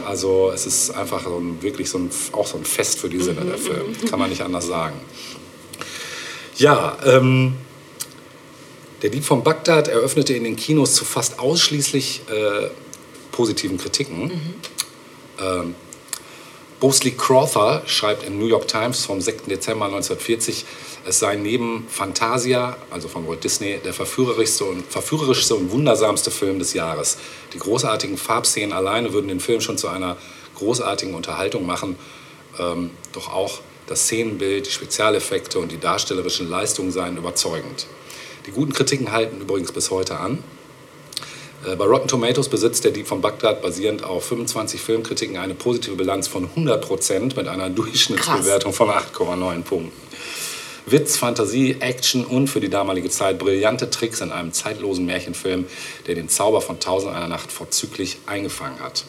Also es ist einfach so ein, wirklich so ein, auch so ein Fest für die Sinne, der Film. Kann man nicht anders sagen. Ja, ähm, der Dieb von Bagdad eröffnete in den Kinos zu fast ausschließlich äh, positiven Kritiken. Ähm, Bosley Crowther schreibt im New York Times vom 6. Dezember 1940, es sei neben Fantasia, also von Walt Disney, der verführerischste und, verführerischste und wundersamste Film des Jahres. Die großartigen Farbszenen alleine würden den Film schon zu einer großartigen Unterhaltung machen. Ähm, doch auch das Szenenbild, die Spezialeffekte und die darstellerischen Leistungen seien überzeugend. Die guten Kritiken halten übrigens bis heute an. Äh, Bei Rotten Tomatoes besitzt der Dieb von Bagdad basierend auf 25 Filmkritiken eine positive Bilanz von 100% mit einer Durchschnittsbewertung von 8,9 Punkten. Witz, Fantasie, Action und für die damalige Zeit brillante Tricks in einem zeitlosen Märchenfilm, der den Zauber von Tausend einer Nacht vorzüglich eingefangen hat.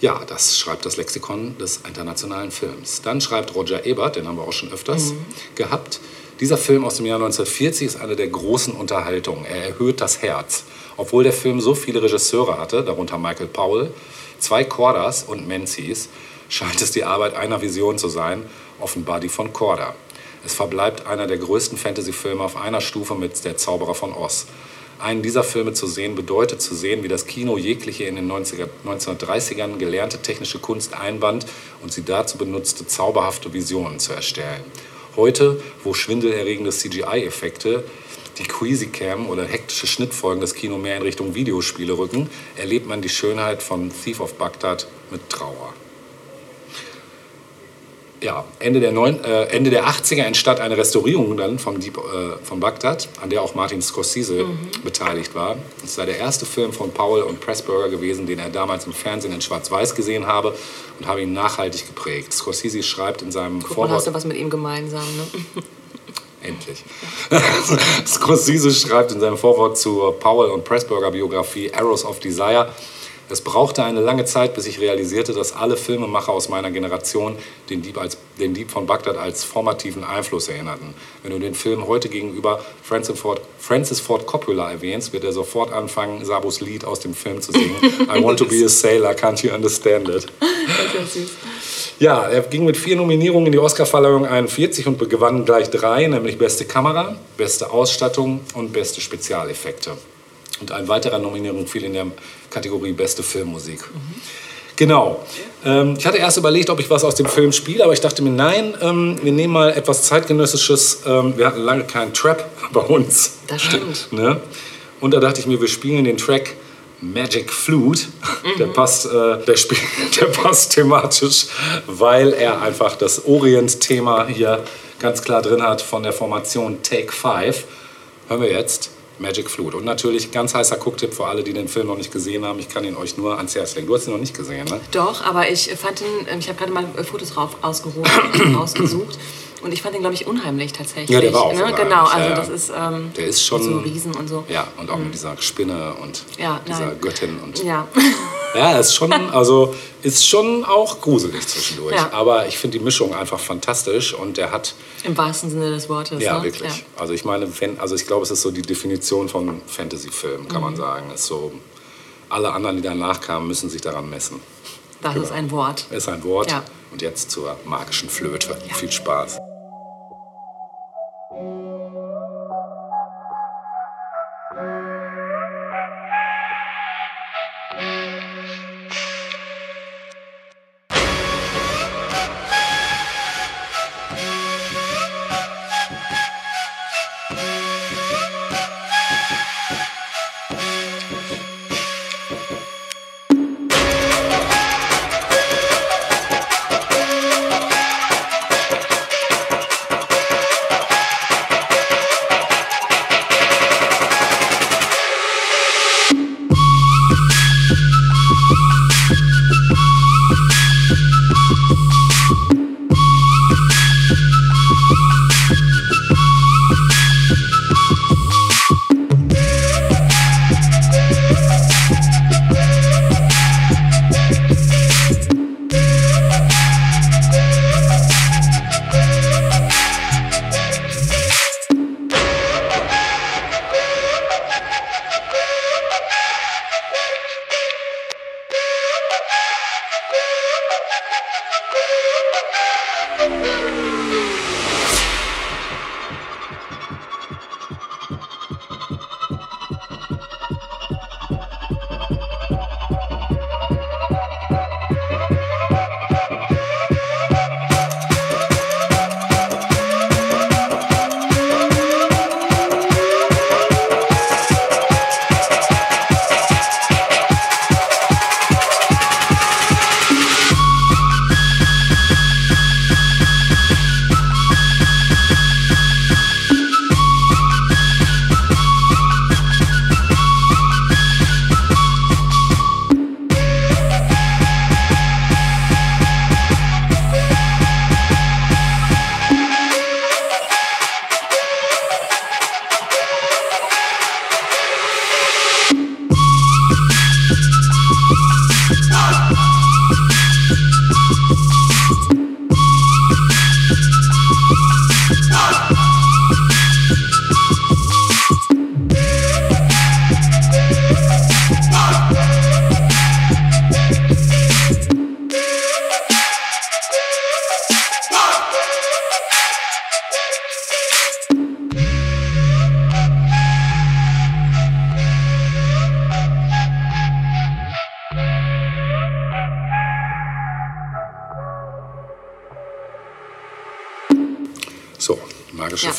Ja, das schreibt das Lexikon des internationalen Films. Dann schreibt Roger Ebert, den haben wir auch schon öfters gehabt. Dieser Film aus dem Jahr 1940 ist eine der großen Unterhaltungen. Er erhöht das Herz. Obwohl der Film so viele Regisseure hatte, darunter Michael Powell, zwei Cordas und Menzies, scheint es die Arbeit einer Vision zu sein, offenbar die von Corda. Es verbleibt einer der größten Fantasy-Filme auf einer Stufe mit Der Zauberer von Oz. Einen dieser Filme zu sehen bedeutet zu sehen, wie das Kino jegliche in den 90er, 1930ern gelernte technische Kunst einband und sie dazu benutzte, zauberhafte Visionen zu erstellen. Heute, wo schwindelerregende CGI-Effekte, die Queasy Cam oder hektische Schnittfolgen das Kino mehr in Richtung Videospiele rücken, erlebt man die Schönheit von Thief of Baghdad mit Trauer ja, Ende der, neun, äh, Ende der 80er entstand eine Restaurierung dann vom Dieb äh, von Bagdad, an der auch Martin Scorsese beteiligt war. Es sei der erste Film von Powell und Pressburger gewesen, den er damals im Fernsehen in Schwarz-Weiß gesehen habe und habe ihn nachhaltig geprägt. Scorsese schreibt in seinem Guck Vorwort... hast du was mit ihm gemeinsam, ne? Endlich. Scorsese schreibt in seinem Vorwort zur Powell und Pressburger Biografie Arrows of Desire, es brauchte eine lange Zeit, bis ich realisierte, dass alle Filmemacher aus meiner Generation den Dieb, als, den Dieb von Bagdad als formativen Einfluss erinnerten. Wenn du den Film heute gegenüber Francis Ford, Francis Ford Coppola erwähnst, wird er sofort anfangen, Sabos Lied aus dem Film zu singen. I want to be a sailor, can't you understand it? Das ist. Ja, er ging mit vier Nominierungen in die Oscarverleihung 41 und gewann gleich drei, nämlich beste Kamera, beste Ausstattung und beste Spezialeffekte. Und ein weiterer Nominierung fiel in der Kategorie beste Filmmusik. Genau. Ähm, ich hatte erst überlegt, ob ich was aus dem Film spiele, aber ich dachte mir, nein, ähm, wir nehmen mal etwas zeitgenössisches. Ähm, wir hatten lange keinen Trap bei uns. Das stimmt. Ne? Und da dachte ich mir, wir spielen den Track Magic Flute. Der, passt, äh, der, spiel, der passt thematisch, weil er einfach das Orient-Thema hier ganz klar drin hat von der Formation Take 5. Hören wir jetzt Magic Flute. Und natürlich ganz heißer Gucktipp für alle, die den Film noch nicht gesehen haben. Ich kann ihn euch nur ans Herz legen. Du hast ihn noch nicht gesehen, ne? Doch, aber ich fand ihn, ähm, ich habe gerade mal äh, Fotos drauf rausgesucht. Und ich fand ihn, glaube ich, unheimlich tatsächlich. Ja, der war auch ne? Genau, also ja, ja. das ist. Ähm, Der ist schon. mit so Riesen und so. Ja, und auch mit dieser Spinne und Ja, dieser nein. Göttin. Und Ja. Ja, ist schon, also ist schon auch gruselig zwischendurch. Ja. Aber ich finde die Mischung einfach fantastisch und der hat, Im wahrsten Sinne des Wortes. ja, ne? wirklich. Ja. Also ich meine, also ich glaube, es ist so die Definition von Fantasy-Film, kann Mhm. man sagen. Ist so, alle anderen, die danach kamen, müssen sich daran messen. Das ist ein Wort. Ist ein Wort. Ja. Und jetzt zur magischen Flöte. Viel Spaß.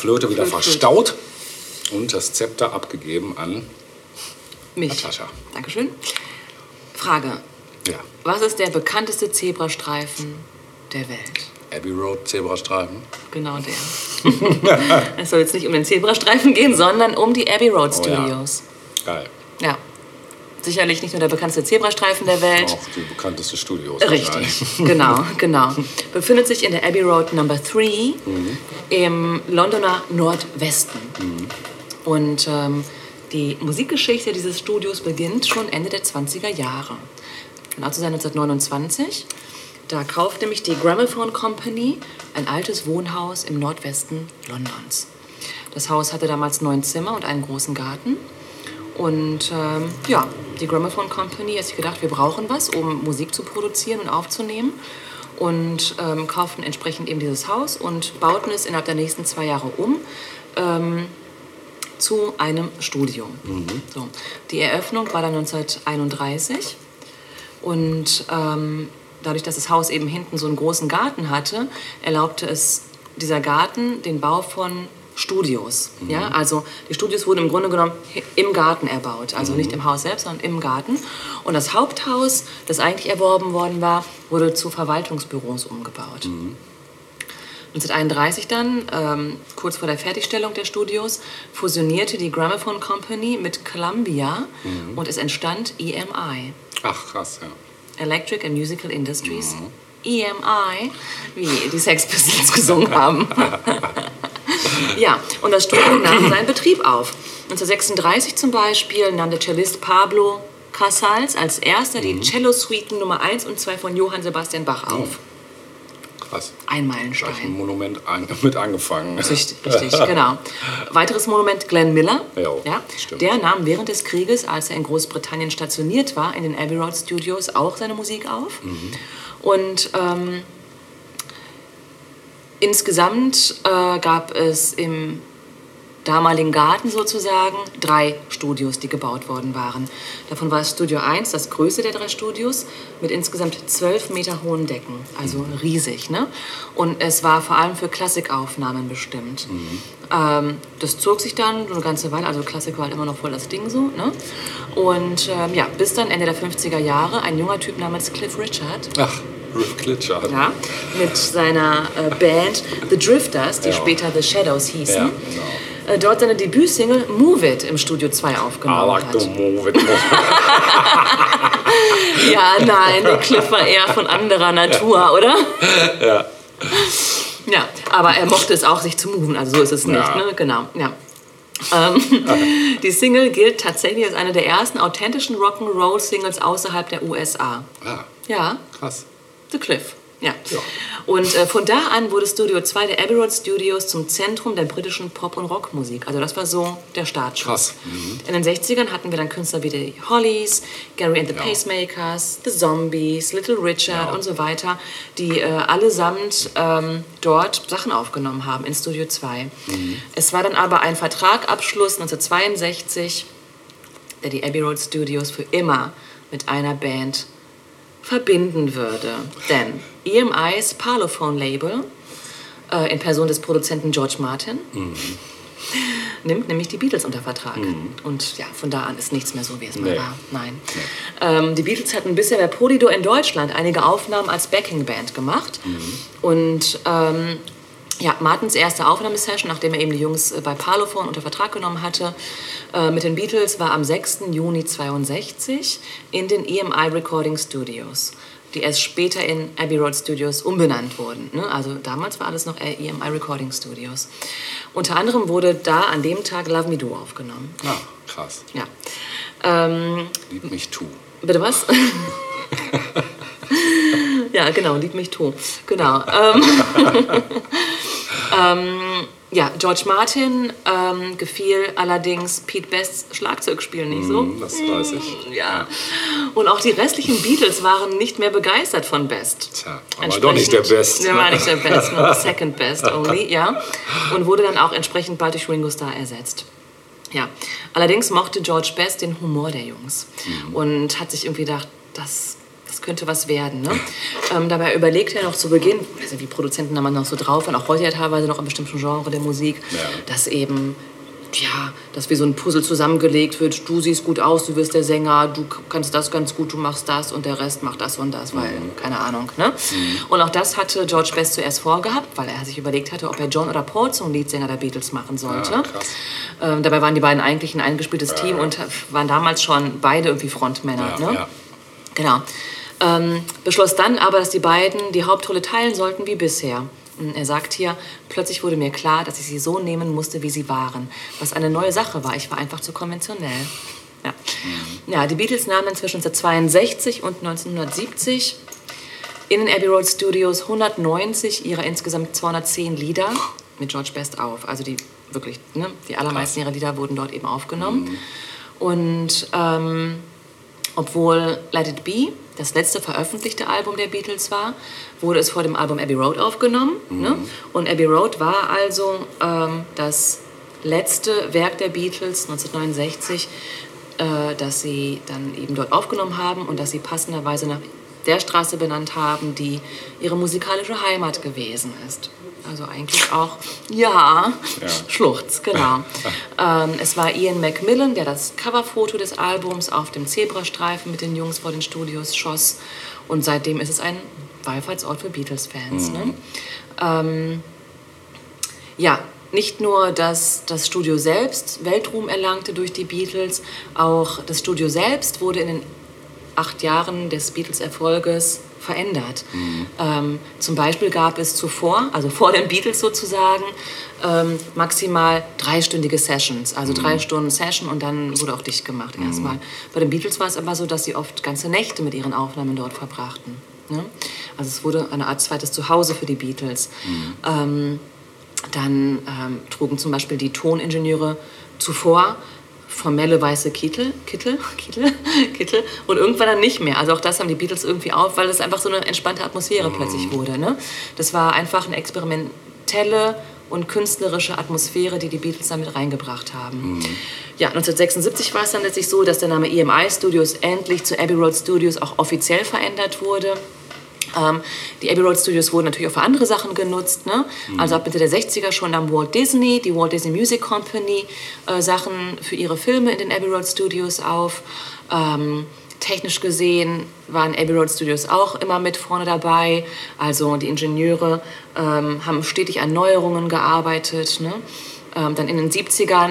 Flöte wieder Flöte. verstaut und das Zepter abgegeben an Mich. Natascha. Dankeschön. Frage. ja, Was ist der bekannteste Zebrastreifen der Welt? Abbey Road Zebrastreifen. Genau der. es soll jetzt nicht um den Zebrastreifen gehen, sondern um die Abbey Road Oh ja. Studios. Geil. ja. Sicherlich nicht nur der bekannteste Zebrastreifen der Welt. Auch die bekannteste Studios. Richtig, genau, genau. Befindet sich in der Abbey Road Number 3 Mhm. im Londoner Nordwesten. Und ähm, die Musikgeschichte dieses Studios beginnt schon Ende der 20er Jahre. Genau zu sein 1929. Da kauft nämlich die Gramophone Company ein altes Wohnhaus im Nordwesten Londons. Das Haus hatte damals neun Zimmer und einen großen Garten. Und ähm, ja, die Gramophone Company hat sich gedacht, wir brauchen was, um Musik zu produzieren und aufzunehmen. Und ähm, kauften entsprechend eben dieses Haus und bauten es innerhalb der nächsten zwei Jahre um ähm, zu einem Studio. So. Die Eröffnung war dann 1931. Und ähm, dadurch, dass das Haus eben hinten so einen großen Garten hatte, erlaubte es dieser Garten den Bau von Studios. Ja? Also die Studios wurden im Grunde genommen im Garten erbaut. Also nicht im Haus selbst, sondern im Garten. Und das Haupthaus, das eigentlich erworben worden war, wurde zu Verwaltungsbüros umgebaut. 1931 dann, ähm, kurz vor der Fertigstellung der Studios, fusionierte die Gramophone Company mit Columbia und es entstand EMI. Ach, krass, ja. Electric and Musical Industries. EMI, wie die Sex Pistols gesungen haben. ja, und das Studio nahm seinen Betrieb auf. 1936 zum Beispiel nahm der Cellist Pablo Casals als erster die Cello-Suiten Nummer 1 und 2 von Johann Sebastian Bach auf. Krass. Ein Gleich ein Meilenstein. Monument mit angefangen. Richtig, richtig, genau. Weiteres Monument Glenn Miller. Jo, ja, stimmt. der nahm während des Krieges, als er in Großbritannien stationiert war, in den Abbey Road Studios auch seine Musik auf. Mhm. Und ähm, insgesamt äh, gab es im damaligen Garten sozusagen drei Studios, die gebaut worden waren. Davon war Studio 1 das größte der drei Studios mit insgesamt 12 Meter hohen Decken, also riesig. Ne? Und es war vor allem für Klassikaufnahmen bestimmt. Ähm, das zog sich dann eine ganze Weile, also Klassik war halt immer noch voll das Ding so. Ne? Und ähm, ja, bis dann Ende der 50er Jahre ein junger Typ namens Cliff Richard Ach, Riff Klitscher. ja, mit seiner äh, Band The Drifters, die Ja. später The Shadows hießen, Ja, genau. äh, dort seine Debütsingle Move It im Studio 2 I aufgenommen like to hat. move it. Ja, nein, der Cliff war eher von anderer Natur, oder? ja. Ja, aber er mochte es auch, sich zu moven, also so ist es nicht, Ja. ne? Genau, ja. Ähm, die Single gilt tatsächlich als eine der ersten authentischen Rock'n'Roll-Singles außerhalb der USA. Ah, Ja, krass. The Cliff. Ja. Ja. Und äh, von da an wurde Studio 2 der Abbey Road Studios zum Zentrum der britischen Pop- und Rockmusik. Also das war so der Startschuss. Krass. Mhm. In den 60ern hatten wir dann Künstler wie die Hollies, Gary and the Ja. Pacemakers, The Zombies, Little Richard Ja. und so weiter, die äh, allesamt ähm, dort Sachen aufgenommen haben in Studio 2. Mhm. Es war dann aber ein Vertragabschluss 1962, der die Abbey Road Studios für immer mit einer Band verbinden würde. Denn EMIs Parlophone-Label äh, in Person des Produzenten George Martin nimmt nämlich die Beatles unter Vertrag. Und ja, von da an ist nichts mehr so, wie es mal Nee. war. Nein. Ähm, die Beatles hatten bisher bei Polydor in Deutschland einige Aufnahmen als Backing-Band gemacht. Und ähm, ja, Martins erste Aufnahmesession, nachdem er eben die Jungs äh, bei Parlophone unter Vertrag genommen hatte, äh, mit den Beatles war am 6. Juni 62 in den EMI Recording Studios, die erst später in Abbey Road Studios umbenannt wurden. Ne? Also damals war alles noch EMI Recording Studios. Unter anderem wurde da an dem Tag Love Me Do aufgenommen. Ah, krass. Ja. Ähm, Lieb mich tu. Bitte was? ja, genau, lieb mich tot. Genau. Ähm, ähm, ja, George Martin ähm, gefiel allerdings Pete Bests Schlagzeugspiel nicht so. Hm, Das weiß ich. Ja. Und auch die restlichen Beatles waren nicht mehr begeistert von Best. Tja, aber doch nicht der Best. Der war nicht der Best, nur second best only, ja. Und wurde dann auch entsprechend bald durch Ringo Starr ersetzt. Ja, allerdings mochte George Best den Humor der Jungs und hat sich irgendwie gedacht, das, das könnte was werden. Ne? ähm, dabei überlegt er noch zu Beginn, also wie Produzenten da man noch so drauf waren, auch heute ja teilweise noch in bestimmten Genre der Musik, Ja. dass eben ja, dass wie so ein Puzzle zusammengelegt wird. Du siehst gut aus, du wirst der Sänger, du kannst das ganz gut, du machst das und der Rest macht das und das, weil, keine Ahnung. Ne? Und auch das hatte George Best zuerst vorgehabt, weil er sich überlegt hatte, ob er John oder Paul zum Leadsänger der Beatles machen sollte. Ja, krass. ähm, dabei waren die beiden eigentlich ein eingespieltes Team und waren damals schon beide irgendwie Frontmänner. Ja, ne? ja. Genau. Ähm, beschloss dann aber, dass die beiden die Hauptrolle teilen sollten wie bisher. Und Er sagt hier, plötzlich wurde mir klar, dass ich sie so nehmen musste, wie sie waren. Was eine neue Sache war. Ich war einfach zu konventionell. Ja, ja die Beatles nahmen zwischen 1962 und 1970 in den Abbey Road Studios 190 ihrer insgesamt 210 Lieder mit George Best auf. Also die wirklich, ne, die allermeisten ihrer Lieder wurden dort eben aufgenommen. Und ähm, obwohl Let It Be das letzte veröffentlichte Album der Beatles war, wurde es vor dem Album Abbey Road aufgenommen. Ne? Und Abbey Road war also ähm, das letzte Werk der Beatles 1969, äh, das sie dann eben dort aufgenommen haben und das sie passenderweise nach der Straße benannt haben, die ihre musikalische Heimat gewesen ist. Also eigentlich auch, ja, Ja. Schluchz, genau. ähm, es war Ian Macmillan, der das Coverfoto des Albums auf dem Zebrastreifen mit den Jungs vor den Studios schoss. Und seitdem ist es ein Wallfahrtsort für Beatles-Fans. Ne? Ähm, ja, nicht nur, dass das Studio selbst Weltruhm erlangte durch die Beatles, auch das Studio selbst wurde in den acht Jahren des Beatles-Erfolges verändert. Ähm, zum Beispiel gab es zuvor, also vor den Beatles sozusagen, ähm, maximal dreistündige Sessions, also drei Stunden Session und dann wurde auch dicht gemacht erstmal. Bei den Beatles war es aber so, dass sie oft ganze Nächte mit ihren Aufnahmen dort verbrachten. Ne? Also es wurde eine Art zweites Zuhause für die Beatles. Ähm, dann ähm, trugen zum Beispiel die Toningenieure zuvor formelle weiße Kittel, Kittel, Kittel, Kittel und irgendwann dann nicht mehr. Also auch das haben die Beatles irgendwie auf, weil es einfach so eine entspannte Atmosphäre plötzlich wurde. Ne? Das war einfach eine experimentelle und künstlerische Atmosphäre, die die Beatles damit reingebracht haben. Ja, 1976 war es dann letztlich so, dass der Name EMI Studios endlich zu Abbey Road Studios auch offiziell verändert wurde. Ähm, die Abbey Road Studios wurden natürlich auch für andere Sachen genutzt. Ne? Also ab Mitte der 60er schon am Walt Disney, die Walt Disney Music Company, äh, Sachen für ihre Filme in den Abbey Road Studios auf. Ähm, technisch gesehen waren Abbey Road Studios auch immer mit vorne dabei. Also die Ingenieure ähm, haben stetig an Neuerungen gearbeitet. Ne? Ähm, dann in den 70ern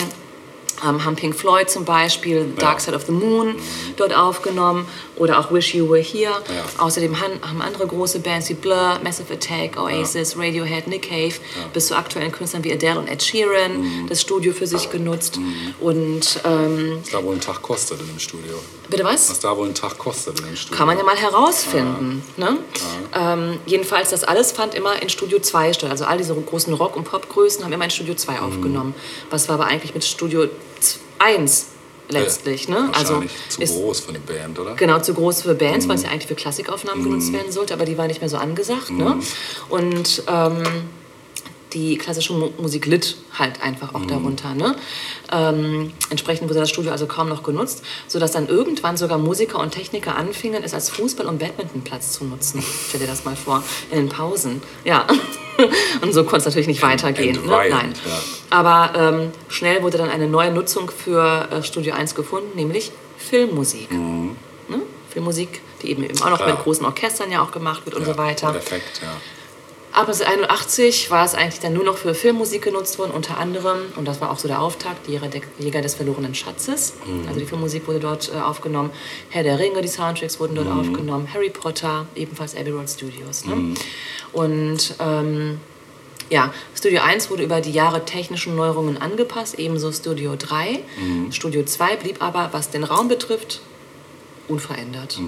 ähm, haben Pink Floyd zum Beispiel Dark Side of the Moon dort aufgenommen oder auch Wish You Were Here. Außerdem han- haben andere große Bands wie Blur, Massive Attack, Oasis, Radiohead, Nick Cave bis zu aktuellen Künstlern wie Adele und Ed Sheeran das Studio für sich genutzt. Und ähm, Was da wohl ein Tag kostet in dem Studio. bitte was? Was da wohl ein Tag kostet in dem Studio. Kann man ja mal herausfinden. Ne? Ähm, jedenfalls, das alles fand immer in Studio 2 statt. Also all diese großen Rock- und Popgrößen haben immer in Studio 2 Mhm. aufgenommen. Was war aber eigentlich mit Studio 1 letztlich. Ne? Also zu ist groß für eine Band, oder? Genau, zu groß für Bands, Mhm. weil es ja eigentlich für Klassikaufnahmen genutzt werden sollte, aber die war nicht mehr so angesagt. Ne? Und ähm, die klassische Mu Musik litt halt einfach auch darunter. Ne? Ähm, entsprechend wurde das Studio also kaum noch genutzt, sodass dann irgendwann sogar Musiker und Techniker anfingen, es als Fußball- und Badmintonplatz zu nutzen. Stell dir das mal vor, in den Pausen. Ja. und so konnte es natürlich nicht weitergehen. Ne? Nein. ja. Aber ähm, schnell wurde dann eine neue Nutzung für äh, Studio 1 gefunden, nämlich Filmmusik. Ne? Filmmusik, die eben, eben auch noch Klar. mit großen Orchestern ja auch gemacht wird und Ja, so weiter. Perfekt, ja. Ab 1981 war es eigentlich dann nur noch für Filmmusik genutzt worden, unter anderem, und das war auch so der Auftakt, die Jäger, des verlorenen Schatzes. Also die Filmmusik wurde dort äh, aufgenommen. Herr der Ringe, die Soundtracks wurden dort aufgenommen. Harry Potter, ebenfalls Abbey Road Studios. Ne? Und ähm, ja, Studio 1 wurde über die Jahre technischen Neuerungen angepasst, ebenso Studio 3. Studio 2 blieb aber, was den Raum betrifft, unverändert.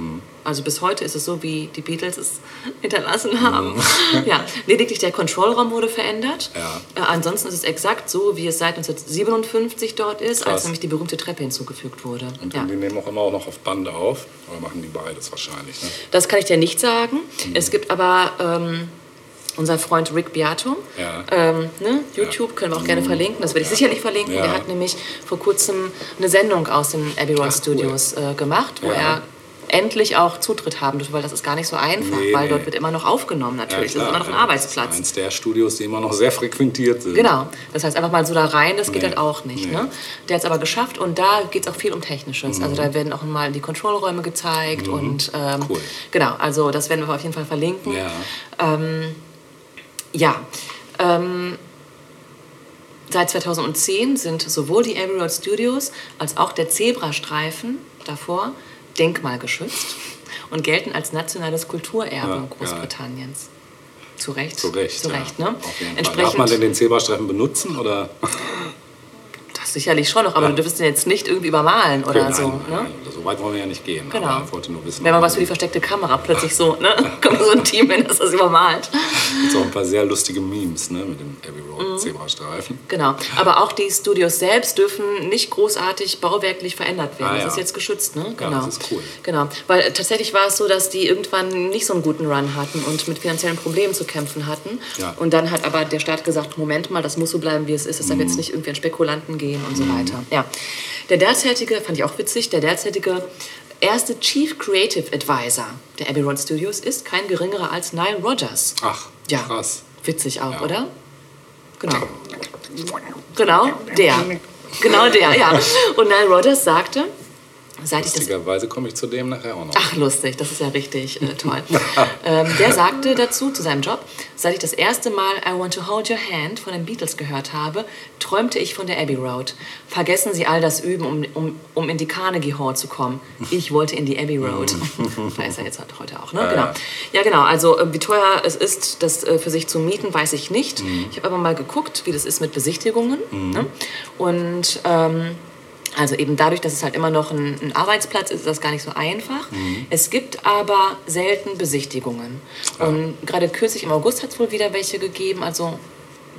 Also bis heute ist es so, wie die Beatles es hinterlassen haben. ja, lediglich der Kontrollraum wurde verändert. Ja. Äh, ansonsten ist es exakt so, wie es seit 1957 dort ist, Krass. als nämlich die berühmte Treppe hinzugefügt wurde. Und ja. die nehmen auch immer auch noch auf Bande auf. Oder machen die beides wahrscheinlich, ne? Das kann ich dir nicht sagen. Es gibt aber ähm, unser Freund Rick Beato. Ja. Ähm, ne? YouTube können wir auch gerne verlinken. Das werde ich sicherlich verlinken. Ja. Der hat nämlich vor kurzem eine Sendung aus den Abbey Road Ach, cool. Studios äh, gemacht, wo Ja. er endlich auch Zutritt haben durfte, weil das ist gar nicht so einfach, Nee, weil nee. dort wird immer noch aufgenommen natürlich. Ja, das ist immer noch ein ja. Arbeitsplatz. Das ist eins der Studios, die immer noch sehr frequentiert sind. Genau. Das heißt, einfach mal so da rein, das geht Nee. halt auch nicht. Ne? Der hat es aber geschafft und da geht es auch viel um Technisches. Also da werden auch mal die Kontrollräume gezeigt und ähm, Mhm. Cool. genau, also das werden wir auf jeden Fall verlinken. Ja. Ähm, ja. Ähm, seit 2010 sind sowohl die Road Studios als auch der Zebrastreifen davor denkmalgeschützt und gelten als nationales Kulturerbe Ja, Großbritanniens. Zu Recht. Zu Recht. Zu ja. Recht, ne? Auf jeden Fall. Darf man denn den Zebrastreifen benutzen? Oder? Das sicherlich schon noch, aber du dürfst den jetzt nicht irgendwie übermalen oder nein, so. nein, Ne? nein, so weit wollen wir ja nicht gehen. Genau. Aber ich wollte nur wissen. Wenn man was für die versteckte Kamera plötzlich so, ne? Kommt so ein Team hin, das das übermalt. gibt auch ein paar sehr lustige Memes ne, mit dem Abbey Road Mhm. Zebrastreifen. Genau. Aber auch die Studios selbst dürfen nicht großartig bauwerklich verändert werden. Ah, Das ja. ist jetzt geschützt, ne? Genau. das ist cool. Genau. Weil äh, tatsächlich war es so, dass die irgendwann nicht so einen guten Run hatten und mit finanziellen Problemen zu kämpfen hatten. Ja. Und dann hat aber der Staat gesagt, Moment mal, das muss so bleiben, wie es ist. Es darf Mhm. jetzt nicht irgendwie an Spekulanten gehen und so weiter. Ja. Der derzeitige, fand ich auch witzig, der derzeitige erste Chief Creative Advisor der Abbey Road Studios ist kein geringerer als Nile Rodgers. Ach, Ja. krass. Witzig auch, Ja. oder? Genau. Genau, der. Genau der, ja. Und Nile Rodgers sagte, seit Lustigerweise komme ich zu dem nachher auch noch. Ach, lustig, das ist ja richtig äh, toll. ähm, der sagte dazu, zu seinem Job, seit ich das erste Mal I Want to Hold Your Hand von den Beatles gehört habe, träumte ich von der Abbey Road. Vergessen Sie all das Üben, um, um, um in die Carnegie Hall zu kommen. Ich wollte in die Abbey Road. da ist er jetzt halt heute auch, ne? Genau. Ja, genau. Also, äh, wie teuer es ist, das äh, für sich zu mieten, weiß ich nicht. Ich habe aber mal geguckt, wie das ist mit Besichtigungen. Ne? Und. Ähm, also eben dadurch, dass es halt immer noch ein, ein Arbeitsplatz ist, ist das gar nicht so einfach. Es gibt aber selten Besichtigungen. Und gerade kürzlich im August hat es wohl wieder welche gegeben, also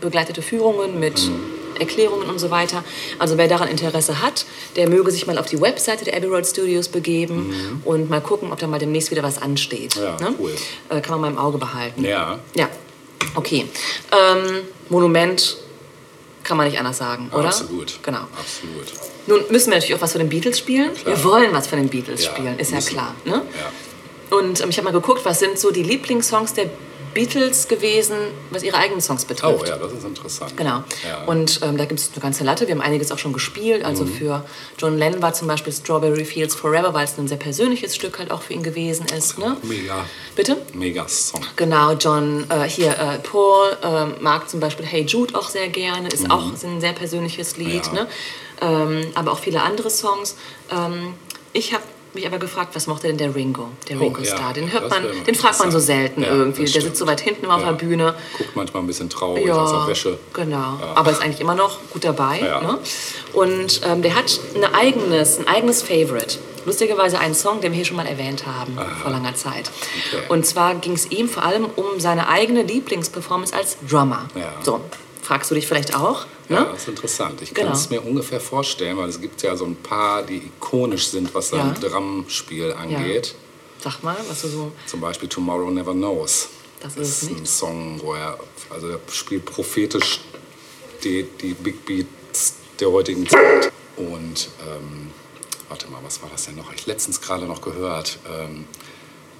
begleitete Führungen mit Erklärungen und so weiter. Also wer daran Interesse hat, der möge sich mal auf die Webseite der Abbey Road Studios begeben und mal gucken, ob da mal demnächst wieder was ansteht. Ja, ne? cool. äh, kann man mal im Auge behalten. Ja. Ja, okay. Ähm, Monument kann man nicht anders sagen, oder? Absolut. Genau. Absolut. Nun müssen wir natürlich auch was von den Beatles spielen. klar. Wir wollen was von den Beatles Ja, spielen, ist ja müssen. klar. Ne? Ja. Und ähm, ich habe mal geguckt, was sind so die Lieblingssongs der Beatles gewesen, was ihre eigenen Songs betrifft. Oh ja, das ist interessant. Genau. Ja. Und ähm, da gibt es eine ganze Latte. Wir haben einiges auch schon gespielt. Also Mhm. für John Lennon war zum Beispiel Strawberry Fields Forever, weil es ein sehr persönliches Stück halt auch für ihn gewesen ist. Ne? Mega, Bitte? mega Song. Genau, John, äh, hier, äh, Paul äh, mag zum Beispiel Hey Jude auch sehr gerne, ist auch ist ein sehr persönliches Lied, Mhm. Ja. ne? ähm, aber auch viele andere Songs. Ähm, ich habe mich aber gefragt, was mochte denn der Ringo, der Oh, Ringo ja. Starr? Den hört man, den fragt man so selten Ja, irgendwie. Der sitzt so weit hinten immer auf Ja. der Bühne. Guckt manchmal ein bisschen traurig aus der Wäsche. Genau. Aber ist eigentlich immer noch gut dabei. Ja. Ne? Und ähm, der hat ein eigenes, ein eigenes Favorite. Lustigerweise einen Song, den wir hier schon mal erwähnt haben vor langer Zeit. Okay. Und zwar ging es ihm vor allem um seine eigene Lieblingsperformance als Drummer. Ja. So, fragst du dich vielleicht auch? Ja, Ne? das ist interessant. Ich Genau. kann es mir ungefähr vorstellen, weil es gibt ja so ein paar, die ikonisch sind, was Ja. Drumspiel angeht. Sag mal, was du so. Zum Beispiel Tomorrow Never Knows. Das ist es ein. Song, wo er, also er spielt prophetisch die, die Big Beats der heutigen Zeit. Und ähm, warte mal, was war das denn noch? Ich letztens gerade noch gehört. Ähm,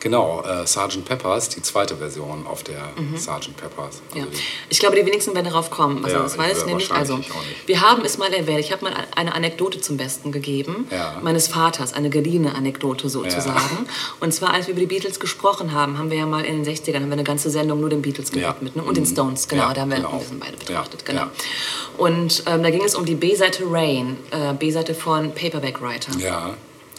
genau, äh, Sgt. Peppers, die zweite Version auf der Sgt. Peppers. Mhm. Ja. Also die- Ich glaube, die wenigsten werden darauf kommen. Also Ja, das ich weiß wär nämlich. Also wir haben es mal erwähnt. Ich habe mal eine Anekdote zum Besten gegeben Ja. meines Vaters, eine geliehene Anekdote sozusagen. Und zwar, als wir über die Beatles gesprochen haben, haben wir ja mal in den 60ern haben wir eine ganze Sendung nur den Beatles Ja. gewidmet ne? und den Mhm. Stones. Genau, Ja, da haben wir genau. ein bisschen beide betrachtet. Ja, Genau. ja. Und ähm, da ging es um die B-Seite Rain, äh, B-Seite von Paperback Writer. ja,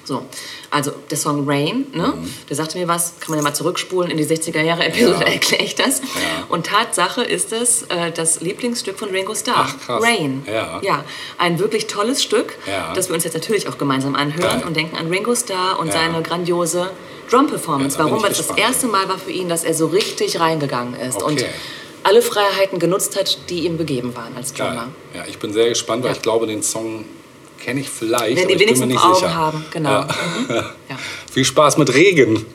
So, also der Song Rain, ne? Mhm. der sagte mir was, kann man ja mal zurückspulen in die 60er Jahre Episode, Ja. erkläre ich das. Ja. Und Tatsache ist es äh, das Lieblingsstück von Ringo Starr, Ach, krass. Rain. Ja. ja, ein wirklich tolles Stück, das wir uns jetzt natürlich auch gemeinsam anhören und denken an Ringo Starr und seine grandiose Drum-Performance. Warum? Weil es das erste Mal war für ihn, dass er so richtig reingegangen ist und Okay. alle Freiheiten genutzt hat, die ihm begeben waren als. Drummer. Ja, ich bin sehr gespannt, weil ich glaube, den Song kenne ich vielleicht, aber die ich bin mir wenigsten nicht Augen sicher. haben, genau. Ja. Mhm. Ja. Viel Spaß mit Regen.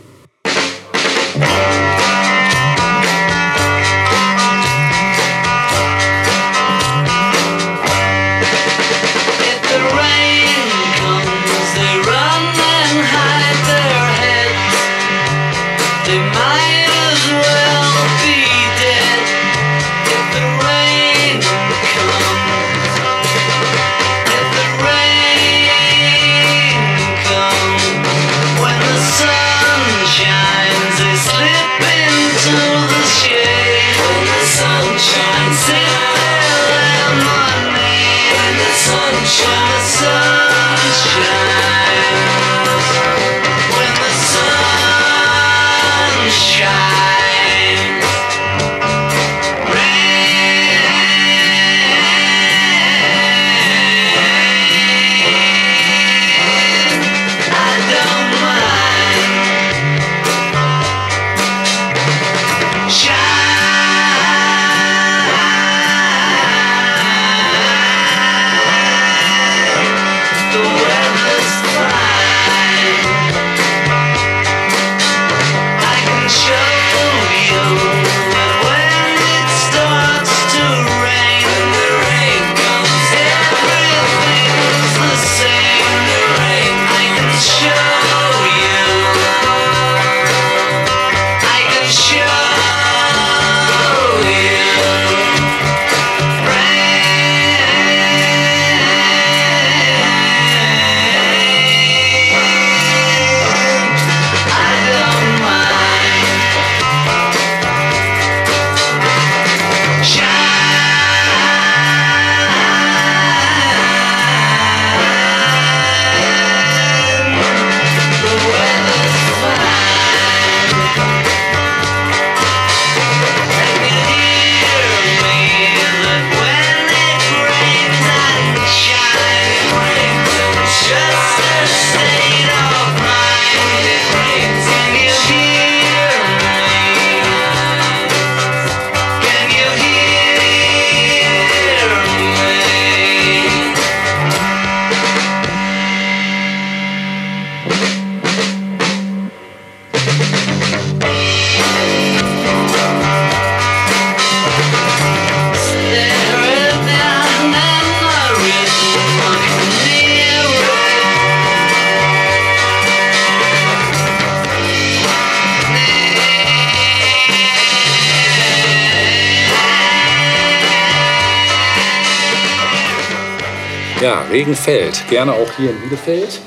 Ja, Regen fällt. Gerne auch hier in Bielefeld.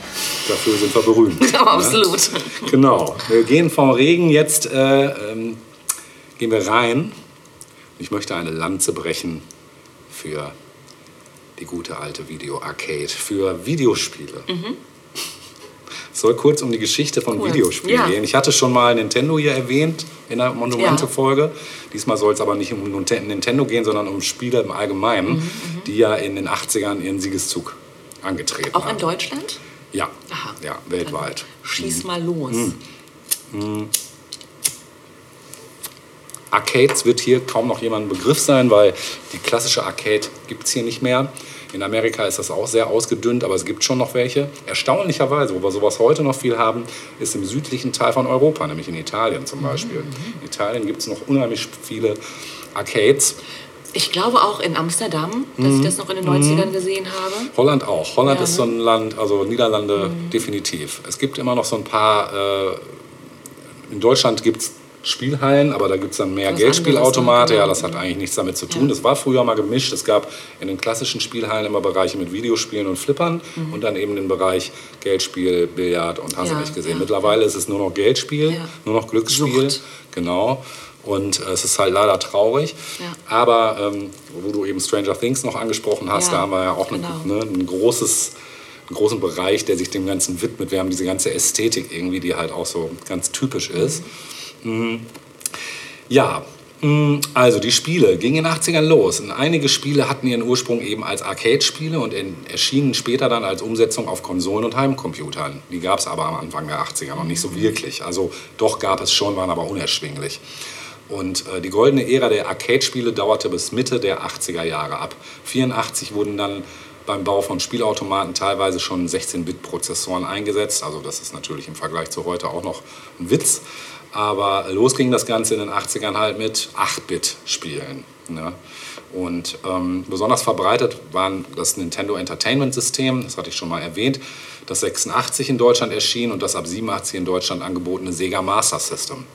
Dafür sind wir berühmt. Ja, absolut. Genau. Wir gehen vom Regen jetzt äh, ähm, gehen wir rein. Ich möchte eine Lanze brechen für die gute alte Video-Arcade, für Videospiele. Es soll kurz um die Geschichte von Mhm. Cool. Videospielen Ja. gehen. Ich hatte schon mal Nintendo hier erwähnt in der Monumente-Folge. Diesmal soll es aber nicht um Ninte- Nintendo gehen, sondern um Spiele im Allgemeinen, Mhm, die ja in den 80ern ihren Siegeszug angetreten Auch in haben. Deutschland? Ja, Aha. ja, weltweit. Schieß mal los. Mhm. Arcades wird hier kaum noch jemand ein Begriff sein, weil die klassische Arcade gibt es hier nicht mehr. In Amerika ist das auch sehr ausgedünnt, aber es gibt schon noch welche. Erstaunlicherweise, wo wir sowas heute noch viel haben, ist im südlichen Teil von Europa, nämlich in Italien zum Beispiel. In Italien gibt es noch unheimlich viele Arcades. Ich glaube auch in Amsterdam, dass ich das noch in den 90ern gesehen habe. Holland auch. Holland Ja, ist so ein Land, also Niederlande definitiv. Es gibt immer noch so ein paar, äh, in Deutschland gibt es Spielhallen, aber da gibt es dann mehr Geldspielautomate. anderes, ne? Ja, das hat eigentlich nichts damit zu tun. Ja. Das war früher mal gemischt. Es gab in den klassischen Spielhallen immer Bereiche mit Videospielen und Flippern und dann eben den Bereich Geldspiel, Billard und hast du Mhm. Ja, nicht gesehen. ja. Mittlerweile ist es nur noch Geldspiel, Ja. nur noch Glücksspiel. Sucht. Genau. Und äh, es ist halt leider traurig. Ja. Aber ähm, wo du eben Stranger Things noch angesprochen hast, Ja, da haben wir ja auch genau. ne, ein großes einen großen Bereich, der sich dem Ganzen widmet. Wir haben diese ganze Ästhetik irgendwie, die halt auch so ganz typisch ist. Mhm. Ja, mh, also die Spiele gingen in den 80ern los. Und einige Spiele hatten ihren Ursprung eben als Arcade-Spiele und erschienen später dann als Umsetzung auf Konsolen und Heimcomputern. Die gab es aber am Anfang der 80er noch nicht so wirklich. Also doch gab es schon, waren aber unerschwinglich. Und äh, die goldene Ära der Arcade-Spiele dauerte bis Mitte der 80er Jahre ab. 84 wurden dann beim Bau von Spielautomaten teilweise schon 16-Bit-Prozessoren eingesetzt. Also das ist natürlich im Vergleich zu heute auch noch ein Witz. Aber los ging das Ganze in den 80ern halt mit 8-Bit-Spielen. Ne? Und ähm, besonders verbreitet waren das Nintendo Entertainment System, das hatte ich schon mal erwähnt, das 86 in Deutschland erschien und das ab 87 in Deutschland angebotene Sega Master System.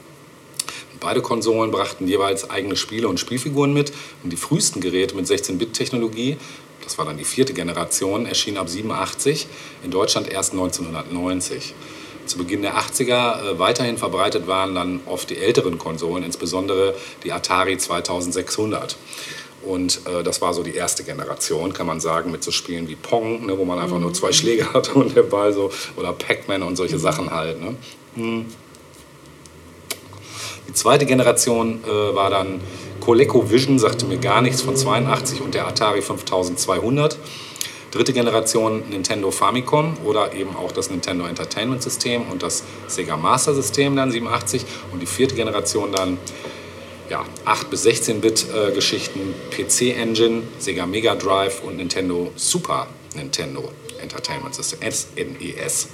Beide Konsolen brachten jeweils eigene Spiele und Spielfiguren mit. Und die frühesten Geräte mit 16-Bit-Technologie, das war dann die vierte Generation, erschienen ab 87, in Deutschland erst 1990. Zu Beginn der 80er äh, weiterhin verbreitet waren dann oft die älteren Konsolen, insbesondere die Atari 2600. Und äh, das war so die erste Generation, kann man sagen, mit so Spielen wie Pong, ne, wo man einfach nur zwei Schläge hatte und der Ball so, oder Pac-Man und solche Sachen halt. Ne. Die zweite Generation äh, war dann ColecoVision, sagte mir gar nichts, von 82 und der Atari 5200. Dritte Generation Nintendo Famicom oder eben auch das Nintendo Entertainment System und das Sega Master System dann 87 und die vierte Generation dann ja, 8 bis 16-Bit äh, Geschichten, PC Engine, Sega Mega Drive und Nintendo Super Nintendo Entertainment System, SNES.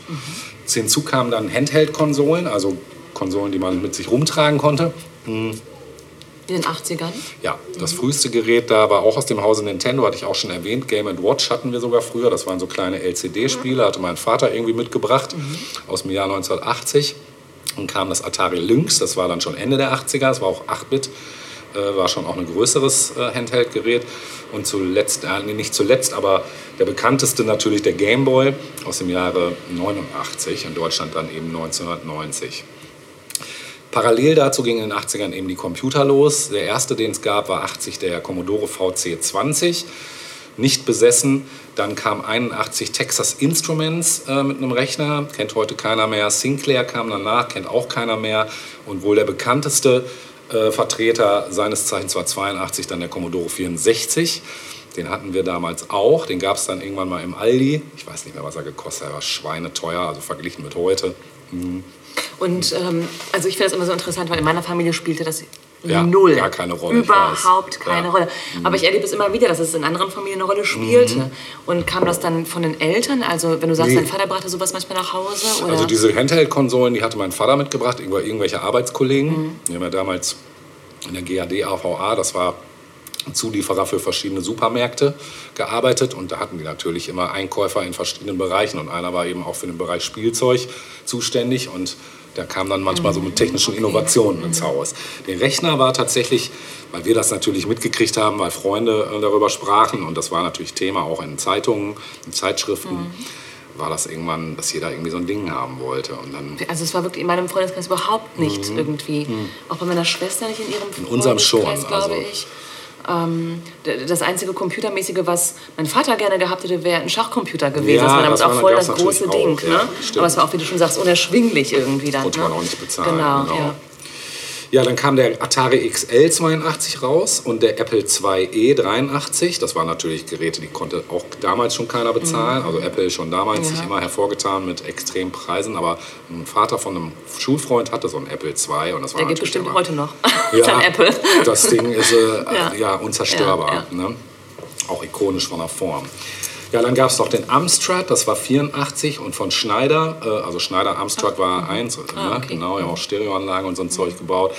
Hinzu kamen dann Handheld-Konsolen, also Konsolen, die man mit sich rumtragen konnte. In den 80ern. Ja, das früheste Gerät da war auch aus dem Hause Nintendo, hatte ich auch schon erwähnt. Game Watch hatten wir sogar früher. Das waren so kleine LCD-Spiele, hatte mein Vater irgendwie mitgebracht aus dem Jahr 1980. Dann kam das Atari Lynx, das war dann schon Ende der 80er, das war auch 8-Bit, äh, war schon auch ein größeres äh, Handheld-Gerät. Und zuletzt, äh, nicht zuletzt, aber der bekannteste natürlich der Game Boy aus dem Jahre 89, in Deutschland dann eben 1990. Parallel dazu gingen in den 80ern eben die Computer los. Der erste, den es gab, war 80 der Commodore VC20. Nicht besessen. Dann kam 81 Texas Instruments äh, mit einem Rechner. Kennt heute keiner mehr. Sinclair kam danach, kennt auch keiner mehr. Und wohl der bekannteste äh, Vertreter seines Zeichens war 82 dann der Commodore 64. Den hatten wir damals auch. Den gab es dann irgendwann mal im Aldi. Ich weiß nicht mehr, was er gekostet hat. Er war schweineteuer, also verglichen mit heute. Und ähm, also ich finde das immer so interessant, weil in meiner Familie spielte das Ja, null. gar keine Rolle, Überhaupt keine Ja. Rolle. Aber ich erlebe es immer wieder, dass es in anderen Familien eine Rolle spielte. Und kam das dann von den Eltern? Also wenn du sagst, Nee. dein Vater brachte sowas manchmal nach Hause? Oder? Also diese Handheld-Konsolen, die hatte mein Vater mitgebracht, über irgendwelche Arbeitskollegen. Die haben ja damals in der GAD AVA, das war Zulieferer für verschiedene Supermärkte, gearbeitet. Und da hatten die natürlich immer Einkäufer in verschiedenen Bereichen. Und einer war eben auch für den Bereich Spielzeug zuständig. Und Der kam dann manchmal so mit technischen Innovationen ins Haus. Der Rechner war tatsächlich, weil wir das natürlich mitgekriegt haben, weil Freunde äh, darüber sprachen und das war natürlich Thema auch in Zeitungen, in Zeitschriften, war das irgendwann, dass jeder irgendwie so ein Ding haben wollte. Und dann Also es war wirklich in meinem Freundeskreis überhaupt nicht irgendwie. Auch bei meiner Schwester nicht in ihrem Mhm. In unserem schon, Freundeskreis, glaube also- ich. Ähm, das einzige Computermäßige, was mein Vater gerne gehabt hätte, wäre ein Schachcomputer gewesen. Ja, das war damals das auch voll das große Ding. auch, ne? ja, stimmt. Aber es war auch, wie du schon sagst, unerschwinglich irgendwie dann. Konnte ne? man auch nicht bezahlen, Genau, genau. ja. Ja, dann kam der Atari XL 82 raus und der Apple IIe 83. Das waren natürlich Geräte, die konnte auch damals schon keiner bezahlen. Also Apple schon damals Mhm. Ja. sich immer hervorgetan mit extremen Preisen. Aber ein Vater von einem Schulfreund hatte so ein Apple II und das war Der natürlich bestimmt immer- heute noch. ja, Apple. Das Ding ist äh, ja. Ja. unzerstörbar. Ne? Auch ikonisch von der Form. Ja, dann gab es noch den Amstrad, das war 84 und von Schneider, äh, also Schneider Amstrad war eins, ne? Ah, okay. genau, ja auch Stereoanlagen und so ein Zeug gebaut.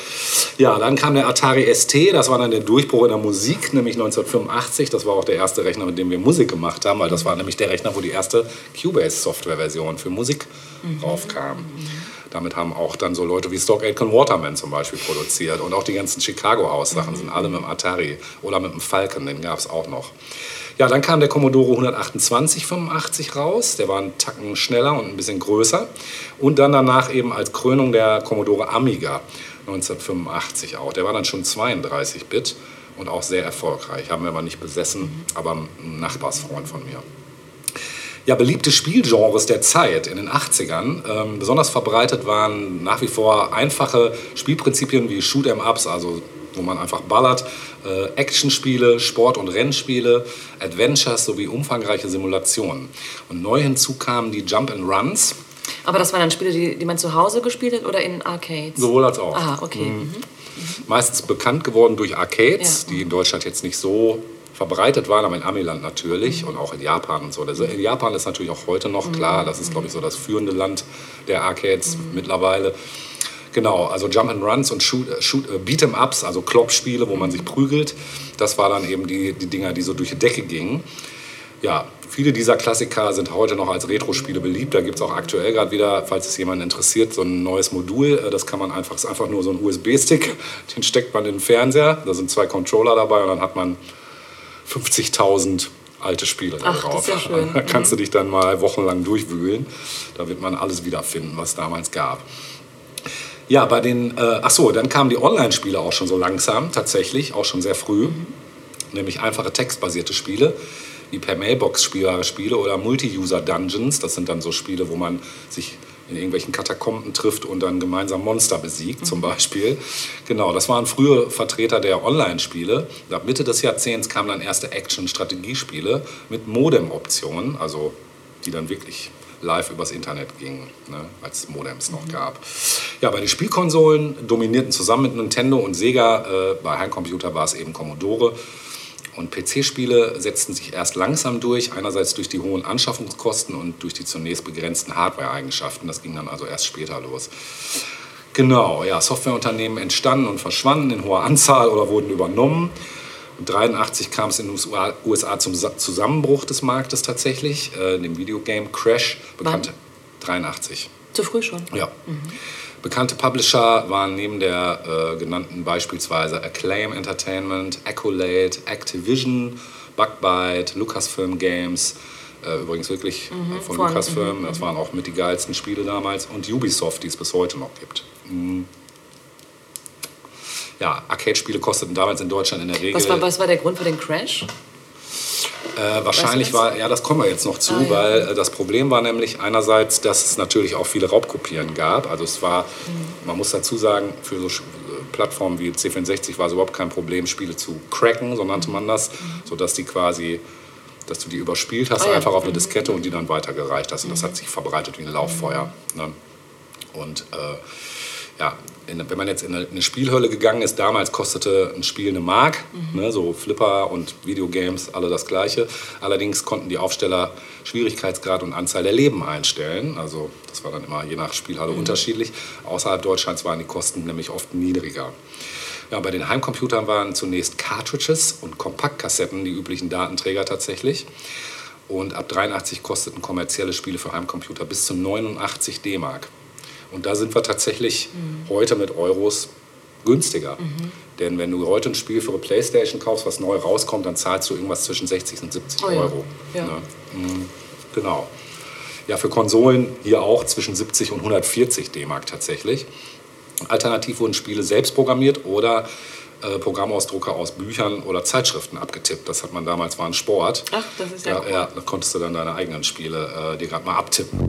Ja, dann kam der Atari ST, das war dann der Durchbruch in der Musik, nämlich 1985. Das war auch der erste Rechner, mit dem wir Musik gemacht haben, weil das war nämlich der Rechner, wo die erste Cubase-Software-Version für Musik raufkam. Damit haben auch dann so Leute wie Stock Aitken Waterman zum Beispiel produziert. Und auch die ganzen Chicago House-Sachen sind alle mit dem Atari oder mit dem Falcon, den gab es auch noch. Ja, dann kam der Commodore 128 85 raus. Der war einen Tacken schneller und ein bisschen größer. Und dann danach eben als Krönung der Commodore Amiga 1985 auch. Der war dann schon 32 Bit und auch sehr erfolgreich. Haben wir aber nicht besessen, aber ein Nachbarsfreund von mir. Ja, beliebte Spielgenres der Zeit in den 80ern. Ähm, besonders verbreitet waren nach wie vor einfache Spielprinzipien wie Shoot-em-Ups, also wo man einfach ballert, äh, Actionspiele, Sport- und Rennspiele, Adventures sowie umfangreiche Simulationen. Und neu hinzu kamen die Jump-and-Runs, Aber das waren dann Spiele, die, die man zu Hause gespielt hat oder in Arcades? sowohl als auch. Aha, okay. Mhm. Meistens bekannt geworden durch Arcades, Ja. die in Deutschland jetzt nicht so verbreitet waren, aber in Amiland natürlich Mhm. und auch in Japan und so. Also in Japan ist natürlich auch heute noch klar, das ist glaube ich so das führende Land der Arcades Mhm. mittlerweile. Genau, also Jump and Runs und Shoot, äh, Shoot, äh, Beat'em Ups, also Kloppspiele, wo man sich prügelt. Das war dann eben die, die Dinger, die so durch die Decke gingen. Ja, viele dieser Klassiker sind heute noch als Retro-Spiele beliebt. Da gibt es auch aktuell gerade wieder, falls es jemanden interessiert, so ein neues Modul. Äh, Das kann man einfach, ist einfach nur so ein USB-Stick, den steckt man in den Fernseher. Da sind zwei Controller dabei und dann hat man 50.000 alte Spiele Ach, drauf. ja. Da kannst du dich dann mal wochenlang durchwühlen. Da wird man alles wiederfinden, was es damals gab. Ja, bei den, äh, ach so, dann kamen die Online-Spiele auch schon so langsam, tatsächlich, auch schon sehr früh. Nämlich einfache textbasierte Spiele, wie per Mailbox spielbare Spiele oder Multi-User-Dungeons. Das sind dann so Spiele, wo man sich in irgendwelchen Katakomben trifft und dann gemeinsam Monster besiegt, zum Beispiel. Genau, das waren frühe Vertreter der Online-Spiele. Ab Mitte des Jahrzehnts kamen dann erste Action-Strategiespiele mit Modem-Optionen, also die dann wirklich live übers Internet gingen, ne, als es Modems noch gab. Ja, bei den Spielkonsolen dominierten zusammen mit Nintendo und Sega, äh, bei Heimcomputer war es eben Commodore. Und PC-Spiele setzten sich erst langsam durch, einerseits durch die hohen Anschaffungskosten und durch die zunächst begrenzten Hardware-Eigenschaften. Das ging dann also erst später los. Genau, ja, Softwareunternehmen entstanden und verschwanden in hoher Anzahl oder wurden übernommen. Und 83 kam es in den USA zum Sa- Zusammenbruch des Marktes tatsächlich, äh, dem Videogame Crash, bekannte 83. Zu früh schon. Ja. Bekannte Publisher waren neben der äh, genannten beispielsweise Acclaim Entertainment, Accolade, Activision, Bugbyte, Lucasfilm Games, äh, übrigens wirklich äh, von, von- Lucasfilm, das waren auch mit die geilsten Spiele damals, und Ubisoft, die es bis heute noch gibt. Mhm. Ja, Arcade-Spiele kosteten damals in Deutschland in der Regel. Was war, was war der Grund für den Crash? Äh, wahrscheinlich war, ja, das kommen wir jetzt noch zu, Ah, ja. weil äh, das Problem war nämlich einerseits, dass es natürlich auch viele Raubkopieren gab. Also es war, Mhm. man muss dazu sagen, für so äh, Plattformen wie C64 war es überhaupt kein Problem, Spiele zu cracken, so nannte man das, sodass die quasi, dass du die überspielt hast, Mhm. Ah, ja. einfach auf eine Diskette und die dann weitergereicht hast. Und das hat sich verbreitet wie ein Lauffeuer. Ne? Und äh, ja, in, wenn man jetzt in eine, eine Spielhölle gegangen ist, damals kostete ein Spiel eine Mark, ne, so Flipper und Videogames, alle das gleiche. Allerdings konnten die Aufsteller Schwierigkeitsgrad und Anzahl der Leben einstellen. Also das war dann immer je nach Spielhalle unterschiedlich. Außerhalb Deutschlands waren die Kosten nämlich oft niedriger. Ja, bei den Heimcomputern waren zunächst Cartridges und Kompaktkassetten die üblichen Datenträger tatsächlich. Und ab 83 kosteten kommerzielle Spiele für Heimcomputer bis zu 89 D-Mark. Und da sind wir tatsächlich heute mit Euros günstiger. Denn wenn du heute ein Spiel für eine Playstation kaufst, was neu rauskommt, dann zahlst du irgendwas zwischen 60 und 70 Oh ja. Euro. Ja. Ne? Mhm. Genau. Ja, für Konsolen hier auch zwischen 70 und 140 D-Mark tatsächlich. Alternativ wurden Spiele selbst programmiert oder äh, Programmausdrucke aus Büchern oder Zeitschriften abgetippt. Das hat man damals, war ein Sport. Ach, das ist ja ja, cool. ja, da konntest du dann deine eigenen Spiele äh, dir gerade mal abtippen.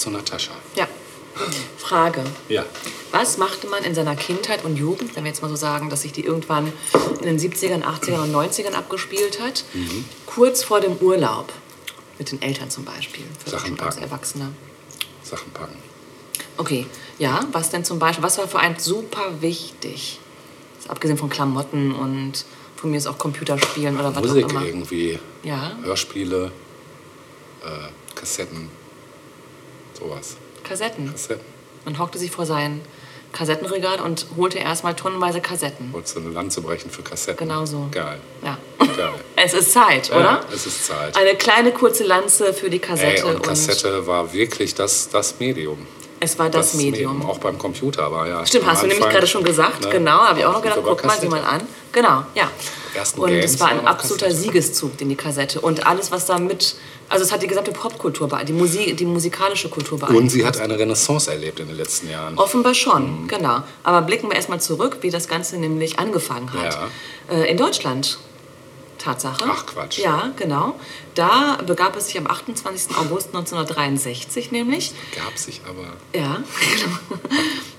Zu Natascha. Ja. Frage. Ja. Was machte man in seiner Kindheit und Jugend, wenn wir jetzt mal so sagen, dass sich die irgendwann in den 70ern, 80ern und 90ern abgespielt hat, Mhm. kurz vor dem Urlaub? Mit den Eltern zum Beispiel. Für Sachen schon als packen. Erwachsener. Sachen packen. Okay, ja, was denn zum Beispiel, was war für einen super wichtig? Also abgesehen von Klamotten und von mir ist auch Computerspielen oder was Musik auch immer. irgendwie. Ja, Hörspiele, äh, Kassetten, sowas. Kassetten. Kassetten. Man hockte sich vor sein Kassettenregal und holte erstmal tonnenweise Kassetten. Wolltest du eine Lanze brechen für Kassetten? Genau so. Geil. Ja. Geil. Es ist Zeit, oder? Ja, es ist Zeit. Eine kleine kurze Lanze für die Kassette. Ey, und Kassette war wirklich das, das Medium. es war das, Medium. Auch beim Computer war ja. Stimmt, hast du nämlich Anfang, gerade schon gesagt. ne, Genau, habe ich auch noch gedacht, guck mal, Kassette. mal an. Genau, ja. Und Games es war ein absoluter Kassette. Siegeszug, den die Kassette. Und alles, was da mit. Also, es hat die gesamte Popkultur, bee- die, Musik, die musikalische Kultur beeinflusst. Und sie hat eine Renaissance erlebt in den letzten Jahren. Offenbar Mhm. schon, genau. Aber blicken wir erstmal zurück, wie das Ganze nämlich angefangen hat. Äh, in Deutschland. Tatsache. Ach, Quatsch. Ja, genau. Da begab es sich am 28. August 1963 nämlich. Gab sich aber. Ja, genau.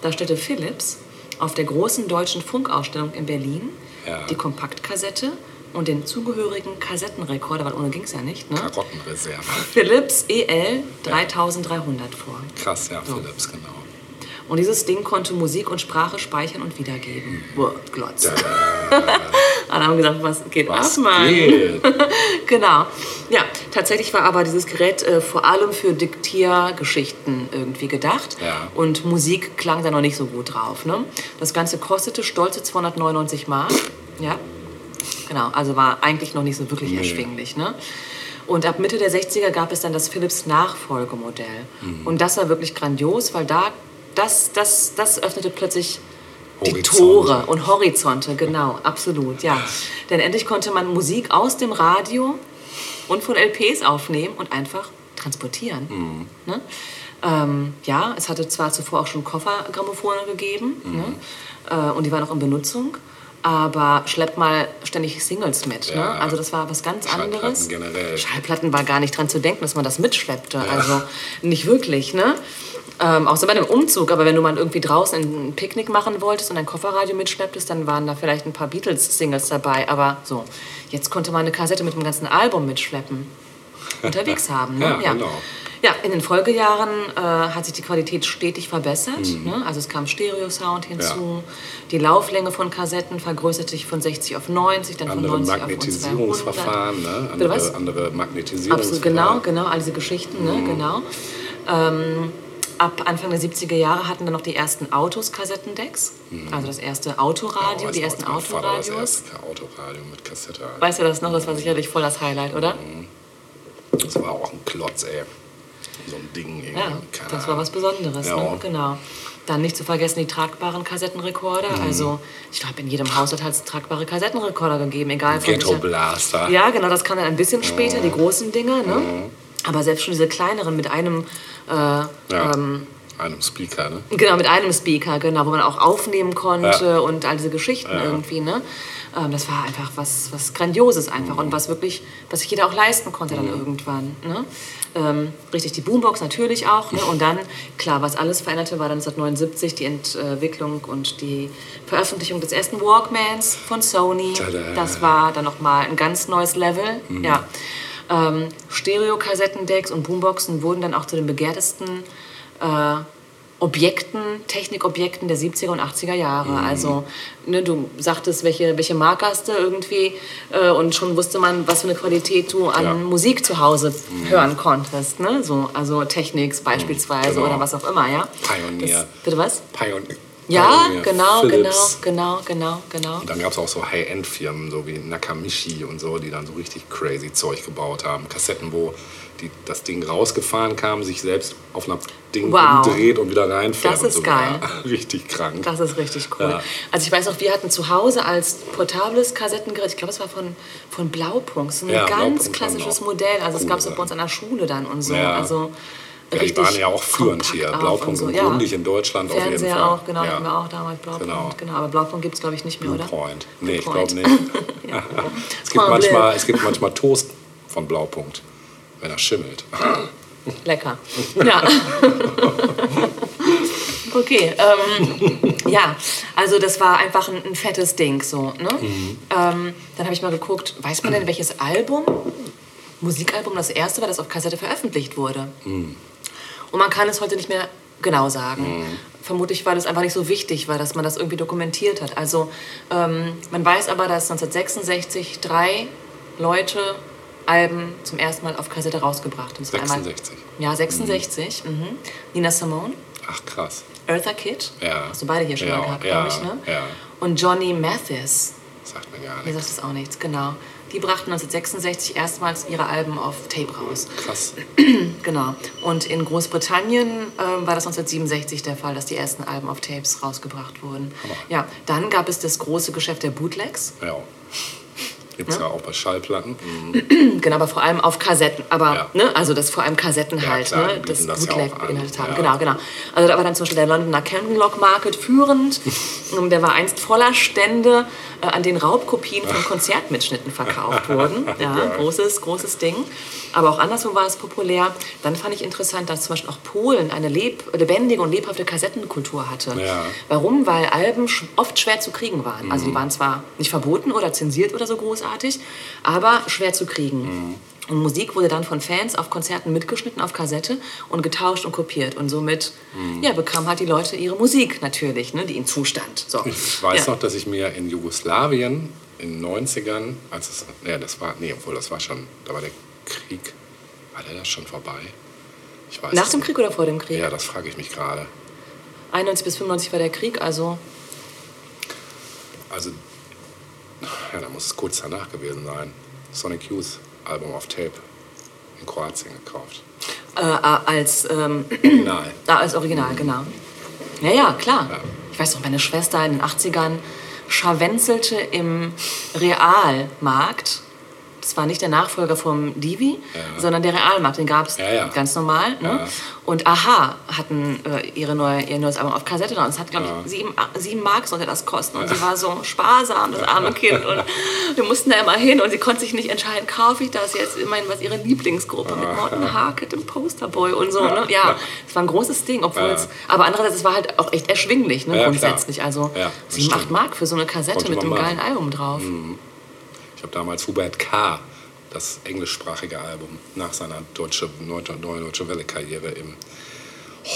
Da stellte Philips auf der großen deutschen Funkausstellung in Berlin Ja. die Kompaktkassette und den zugehörigen Kassettenrekorder, weil ohne ging es ja nicht, ne? Karottenreserve. Philips EL 3300 vor. Krass, ja, So. Philips, genau. Und dieses Ding konnte Musik und Sprache speichern und wiedergeben. Boah, Glotz. Alle haben gesagt, was geht Was ab, Mann? geht? genau. Ja, tatsächlich war aber dieses Gerät äh, vor allem für Diktiergeschichten irgendwie gedacht. Ja. Und Musik klang da noch nicht so gut drauf. Ne? Das Ganze kostete stolze 299 Mark. Ja, genau. Also war eigentlich noch nicht so wirklich erschwinglich. Ne? Und ab Mitte der 60er gab es dann das Philips Nachfolgemodell. Mhm. Und das war wirklich grandios, weil da das, das, das öffnete plötzlich die. Tore und Horizonte, genau, absolut, ja. Denn endlich konnte man Musik aus dem Radio und von LPs aufnehmen und einfach transportieren. Mhm. Ne? Ähm, ja, es hatte zwar zuvor auch schon Koffergrammophone gegeben Mhm. ne? äh, und die waren auch in Benutzung, aber schleppt mal ständig Singles mit. Ne? Ja. Also das war was ganz Schallplatten anderes. generell. Schallplatten war gar nicht dran zu denken, dass man das mitschleppte. Also nicht wirklich, ne? Ähm, außer bei einem Umzug, aber wenn du mal irgendwie draußen ein Picknick machen wolltest und ein Kofferradio mitschlepptest, dann waren da vielleicht ein paar Beatles-Singles dabei. Aber so, jetzt konnte man eine Kassette mit dem ganzen Album mitschleppen. Unterwegs haben, ne? Ja, genau. Ja, in den Folgejahren äh, hat sich die Qualität stetig verbessert. Mhm. Ne? Also es kam Stereo-Sound hinzu. Die Lauflänge von Kassetten vergrößerte sich von 60 auf 90, dann von Andere 90 auf 200. Magnetisierungsverfahren, ne? Bitte was? andere, andere Magnetisierungsverfahren. Absolut, genau, genau, all diese Geschichten, Mhm. ne, genau. Ähm, ab Anfang der 70er Jahre hatten dann noch die ersten Autos Kassettendecks. Also das erste Autoradio, Mhm. Ja, die ersten war Das Autoradios. erste Autoradio mit Kassette. Weißt du das noch? Das war sicherlich voll das Highlight, oder? Das war auch ein Klotz, ey. So ein Ding. Ja, das war was Besonderes, Ja. ne? genau. Dann nicht zu vergessen die tragbaren Kassettenrekorder. Mhm. Also ich glaube, in jedem Haushalt hat es tragbare Kassettenrekorder gegeben, egal von Ghetto Blaster. Ja, genau, das kam dann ein bisschen später, die großen Dinger, ne? Mhm. Aber selbst schon diese kleineren mit einem äh, Ja. ähm, Einem Speaker, ne? Genau, mit einem Speaker, genau, wo man auch aufnehmen konnte Ja. und all diese Geschichten Ja. irgendwie, ne? Ähm, das war einfach was, was Grandioses einfach und was wirklich, was sich jeder auch leisten konnte dann irgendwann, ne? Ähm, richtig, die Boombox natürlich auch, ne? Und dann, klar, was alles veränderte, war dann 1979 die Entwicklung und die Veröffentlichung des ersten Walkmans von Sony. Tada. Das war dann nochmal ein ganz neues Level, ja. Ähm, Stereo-Kassettendecks und Boomboxen wurden dann auch zu den begehrtesten äh, Objekten, Technikobjekten der 70er und 80er Jahre. Also, ne, du sagtest, welche, welche Marke hast du irgendwie äh, und schon wusste man, was für eine Qualität du an Ja. Musik zu Hause hören konntest. Ne? So, also Technics beispielsweise Genau. oder was auch immer, ja. Pioneer. Das, bitte was? Pion Ja, Pioneer, genau, Philips. genau, genau, genau, genau. Und dann gab es auch so High-End-Firmen, so wie Nakamichi und so, die dann so richtig crazy Zeug gebaut haben. Kassetten, wo die, das Ding rausgefahren kam, sich selbst auf einer Ding Wow. umdreht und wieder reinfährt. Das ist so. geil. Ja, richtig krank. Das ist richtig cool. Ja. Also ich weiß auch, wir hatten zu Hause als portables Kassettengerät, ich glaube, es war von, von Blaupunkt, so ein Ja, ganz Blaupunkt klassisches Modell. Also es cool, gab es auch bei uns an der Schule dann und so. Ja. Also Ja, die waren ja auch führend hier. Blaupunkt und und so. Grundig in Deutschland auf jeden Fernseher Fall. auch, genau, Ja. hatten wir auch damals Blaupunkt. Genau. Genau. Aber Blaupunkt gibt es, glaube ich, nicht mehr, oder? Point. Nee, ich Point. glaube nicht. Es gibt, manchmal, es gibt manchmal Toast von Blaupunkt. Wenn er schimmelt. Lecker. Ja. okay, ähm, ja, also das war einfach ein, ein fettes Ding so. Ne? Ähm, dann habe ich mal geguckt, weiß man denn, welches Album, Musikalbum das erste war, das auf Kassette veröffentlicht wurde? Und man kann es heute nicht mehr genau sagen. Vermutlich war das einfach nicht so wichtig, weil dass man das irgendwie dokumentiert hat. Also ähm, man weiß aber, dass 1966 drei Leute Alben zum ersten Mal auf Kassette rausgebracht. Das war einmal- 66. ja, 66. Mhm. Nina Simone, Ach krass. Eartha Kitt. Ja. Hast du beide hier schon Ja, mal gehabt, ja, glaube ich, ne? ja. Und Johnny Mathis. Sagt mir gar Mir nichts. sagt das auch nichts, genau. Die brachten 1966 erstmals ihre Alben auf Tape raus. Krass. Genau. Und in Großbritannien ähm, war das 1967 der Fall, dass die ersten Alben auf Tapes rausgebracht wurden. Ja, dann gab es das große Geschäft der Bootlegs. Ja. Gibt's ja. auch bei Schallplatten. Mhm. Genau, aber vor allem auf Kassetten. Aber, Ja. ne, also das vor allem Kassetten Ja, halt, klar, ne, das das ja Bootleg an. beinhaltet haben. Ja. Genau, genau. Also da war dann zum Beispiel der Londoner Camden Lock Market führend. Der war einst voller Stände, äh, an denen Raubkopien von Konzertmitschnitten verkauft wurden. Ja, großes, großes Ding. Aber auch anderswo war es populär. Dann fand ich interessant, dass zum Beispiel auch Polen eine leb lebendige und lebhafte Kassettenkultur hatte. Ja. Warum? Weil Alben oft schwer zu kriegen waren. Also Mhm. die waren zwar nicht verboten oder zensiert oder so großartig, aber schwer zu kriegen. Mhm. Und Musik wurde dann von Fans auf Konzerten mitgeschnitten auf Kassette und getauscht und kopiert. Und somit Mhm. ja, bekamen halt die Leute ihre Musik natürlich, ne, die ihnen zustand. So. Ich weiß ja. noch, dass ich mir in Jugoslawien in den 90ern, als es, ja, das war, nee, obwohl das war schon, da war der Krieg, war der da schon vorbei? Ich weiß Nach dem nicht. Krieg oder vor dem Krieg? Ja, das frage ich mich gerade. 91 bis 95 war der Krieg, also Also, ja, da muss es kurz danach gewesen sein. Sonic Youth Album auf Tape in Kroatien gekauft. äh, äh, als, ähm, Nein. ah, als Original, genau. Ja, ja, klar. Ja. Ich weiß noch, meine Schwester in den 80ern scharwenzelte im Realmarkt. Das war nicht der Nachfolger vom Divi, Ja. sondern der Realmarkt. Den gab es Ja, ja. ganz normal. Ne? Und Aha hatten äh, ihre neue, ihr neues Album auf Kassette. Und es hat, glaube ich, sieben, sieben Mark sollte das kosten. Und sie war so sparsam, das arme Kind. Und wir mussten da immer hin. Und sie konnte sich nicht entscheiden, kaufe ich das jetzt? Immerhin was ihre Lieblingsgruppe mit Morten Harkett und Posterboy und so. Ne? Ja, es war ein großes Ding. Obwohl es, aber andererseits, es war halt auch echt erschwinglich, ne? Grundsätzlich. Also sieben, acht. Mark für so eine Kassette Konnte mit einem. Mhm. geilen Album drauf. Ich habe damals Hubert K., das englischsprachige Album, nach seiner deutsche, neue, deutsche Welle-Karriere im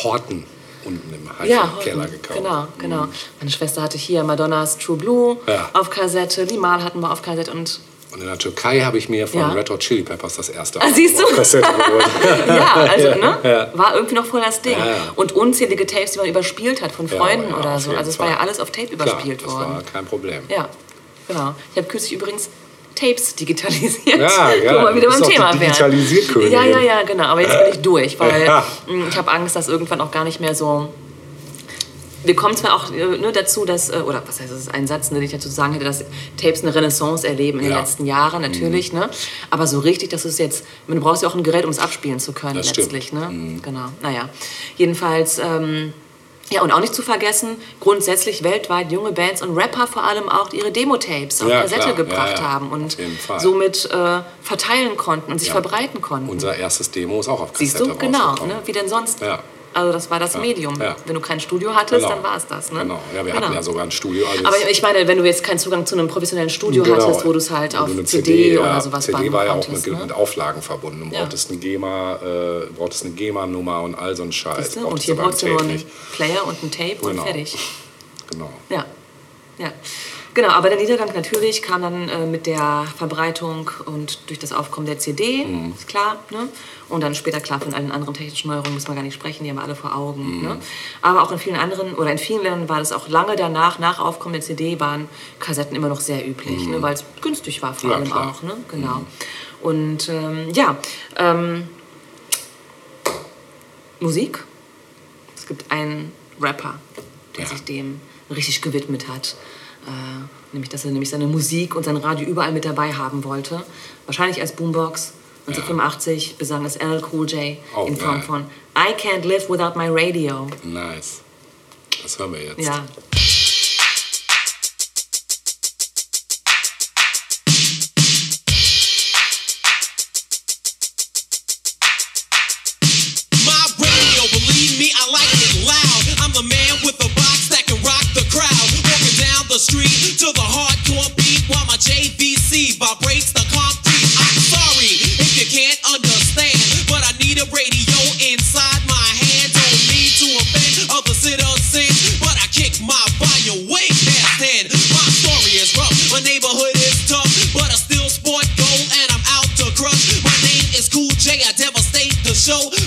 Horten unten im Ja, Keller gekauft. genau, genau. Meine Schwester hatte hier Madonnas True Blue Ja. auf Kassette, die Mal hatten wir auf Kassette und Und in der Türkei habe ich mir von Ja. Red Hot Chili Peppers das erste Ah, siehst du? auf Kassette geholt. ja, also ne, war irgendwie noch voll das Ding. Ja. Und unzählige Tapes, die man überspielt hat von Freunden oder so. Also es war ja alles auf Tape Klar, überspielt das worden. war kein Problem. Ja, genau. Ich habe kürzlich übrigens Tapes digitalisiert. Ja, ja, Wo wir wieder beim Thema wären. Ja, ja, ja, genau. Aber jetzt bin ich durch, weil Ja. mh, ich habe Angst, dass irgendwann auch gar nicht mehr so. Wir kommen zwar auch äh, ne, dazu, dass, äh, oder was heißt, das ist ein Satz, ne, den ich dazu sagen hätte, dass Tapes eine Renaissance erleben in den Ja. letzten Jahren, natürlich, ne? Aber so richtig, dass es jetzt, du brauchst ja auch ein Gerät, um es abspielen zu können, Das stimmt. letztlich, ne? Genau. Naja. Jedenfalls, ähm, ja, und auch nicht zu vergessen, grundsätzlich weltweit junge Bands und Rapper vor allem auch ihre Demo-Tapes auf Ja, Kassette klar. gebracht Ja, ja. haben und somit äh, verteilen konnten und sich verbreiten konnten. Unser erstes Demo ist auch auf Kassette Siehst du, genau, ne? wie denn sonst? Ja. Also das war das Medium. ja. Wenn du kein Studio hattest, Genau. dann war es das. Ne? Genau, ja, wir Genau. hatten ja sogar ein Studio. Also Aber ich meine, wenn du jetzt keinen Zugang zu einem professionellen Studio Genau. hattest, wo du es halt auf CD, ja, oder sowas CD war ja auch konntest. mit, ne? mit Auflagen verbunden. Du Ja. brauchtest eine GEMA, äh, brauchtest eine GEMA-Nummer und all so ein Scheiß. Und hier brauchst du nur einen. Player und ein Tape und Genau. fertig. Genau. Ja. ja. Genau, aber der Niedergang natürlich kam dann äh, mit der Verbreitung und durch das Aufkommen der CD, Mhm. ist klar. Ne? Und dann später, klar, von allen anderen technischen Neuerungen müssen wir gar nicht sprechen, die haben wir alle vor Augen. Mhm. Ne? Aber auch in vielen anderen, oder in vielen Ländern war das auch lange danach, nach Aufkommen der CD, waren Kassetten immer noch sehr üblich, ne? weil es günstig war vor Mhm. Ja, allem klar. auch. Ne? Genau. Und ähm, ja, ähm, Musik. Es gibt einen Rapper, der Ja. sich dem richtig gewidmet hat. Äh, nämlich, dass er nämlich seine Musik und sein Radio überall mit dabei haben wollte. Wahrscheinlich als Boombox. 1985 besang es LL Cool J Oh, in Form geil. von I Can't Live Without My Radio. Nice. Das hören wir jetzt. Ja. show.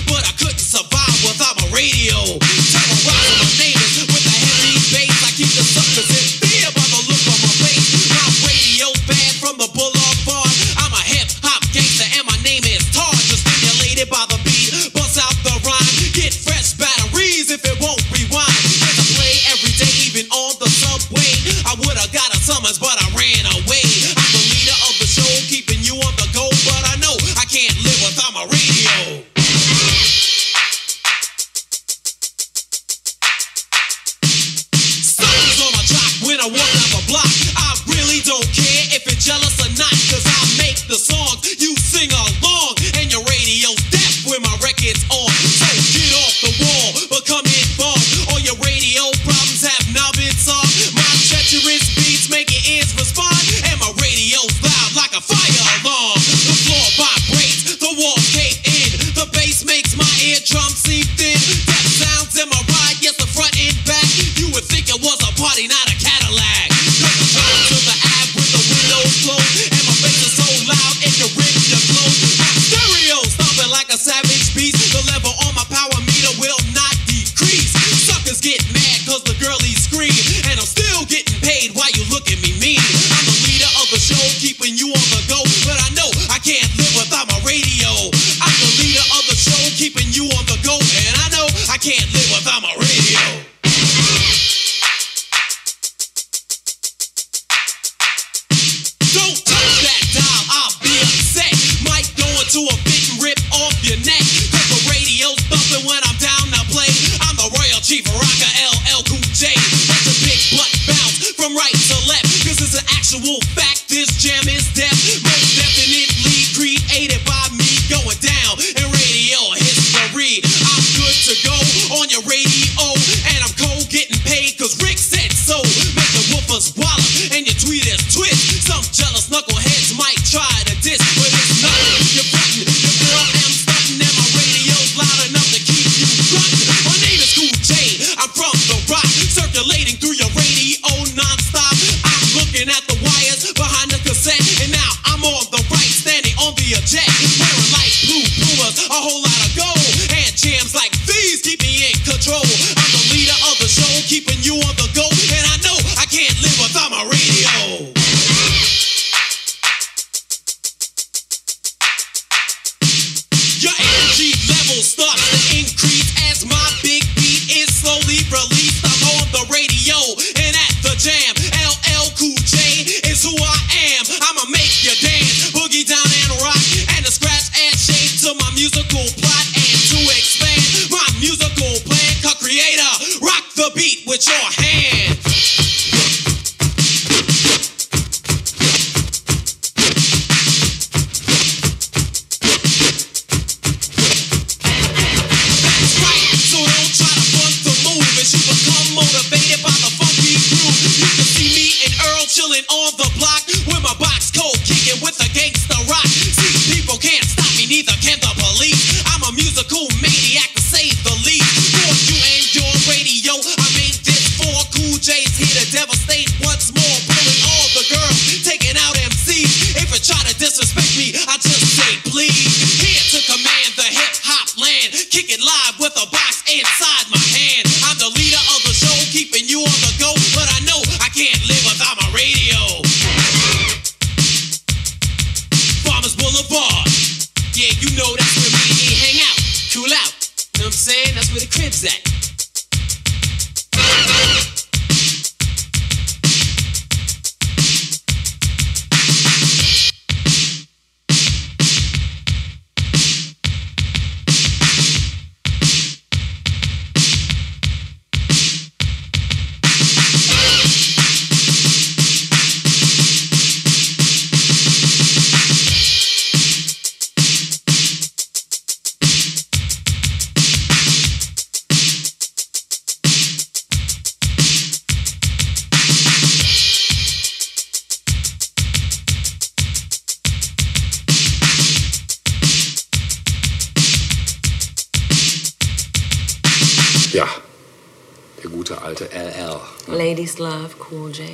Cool J.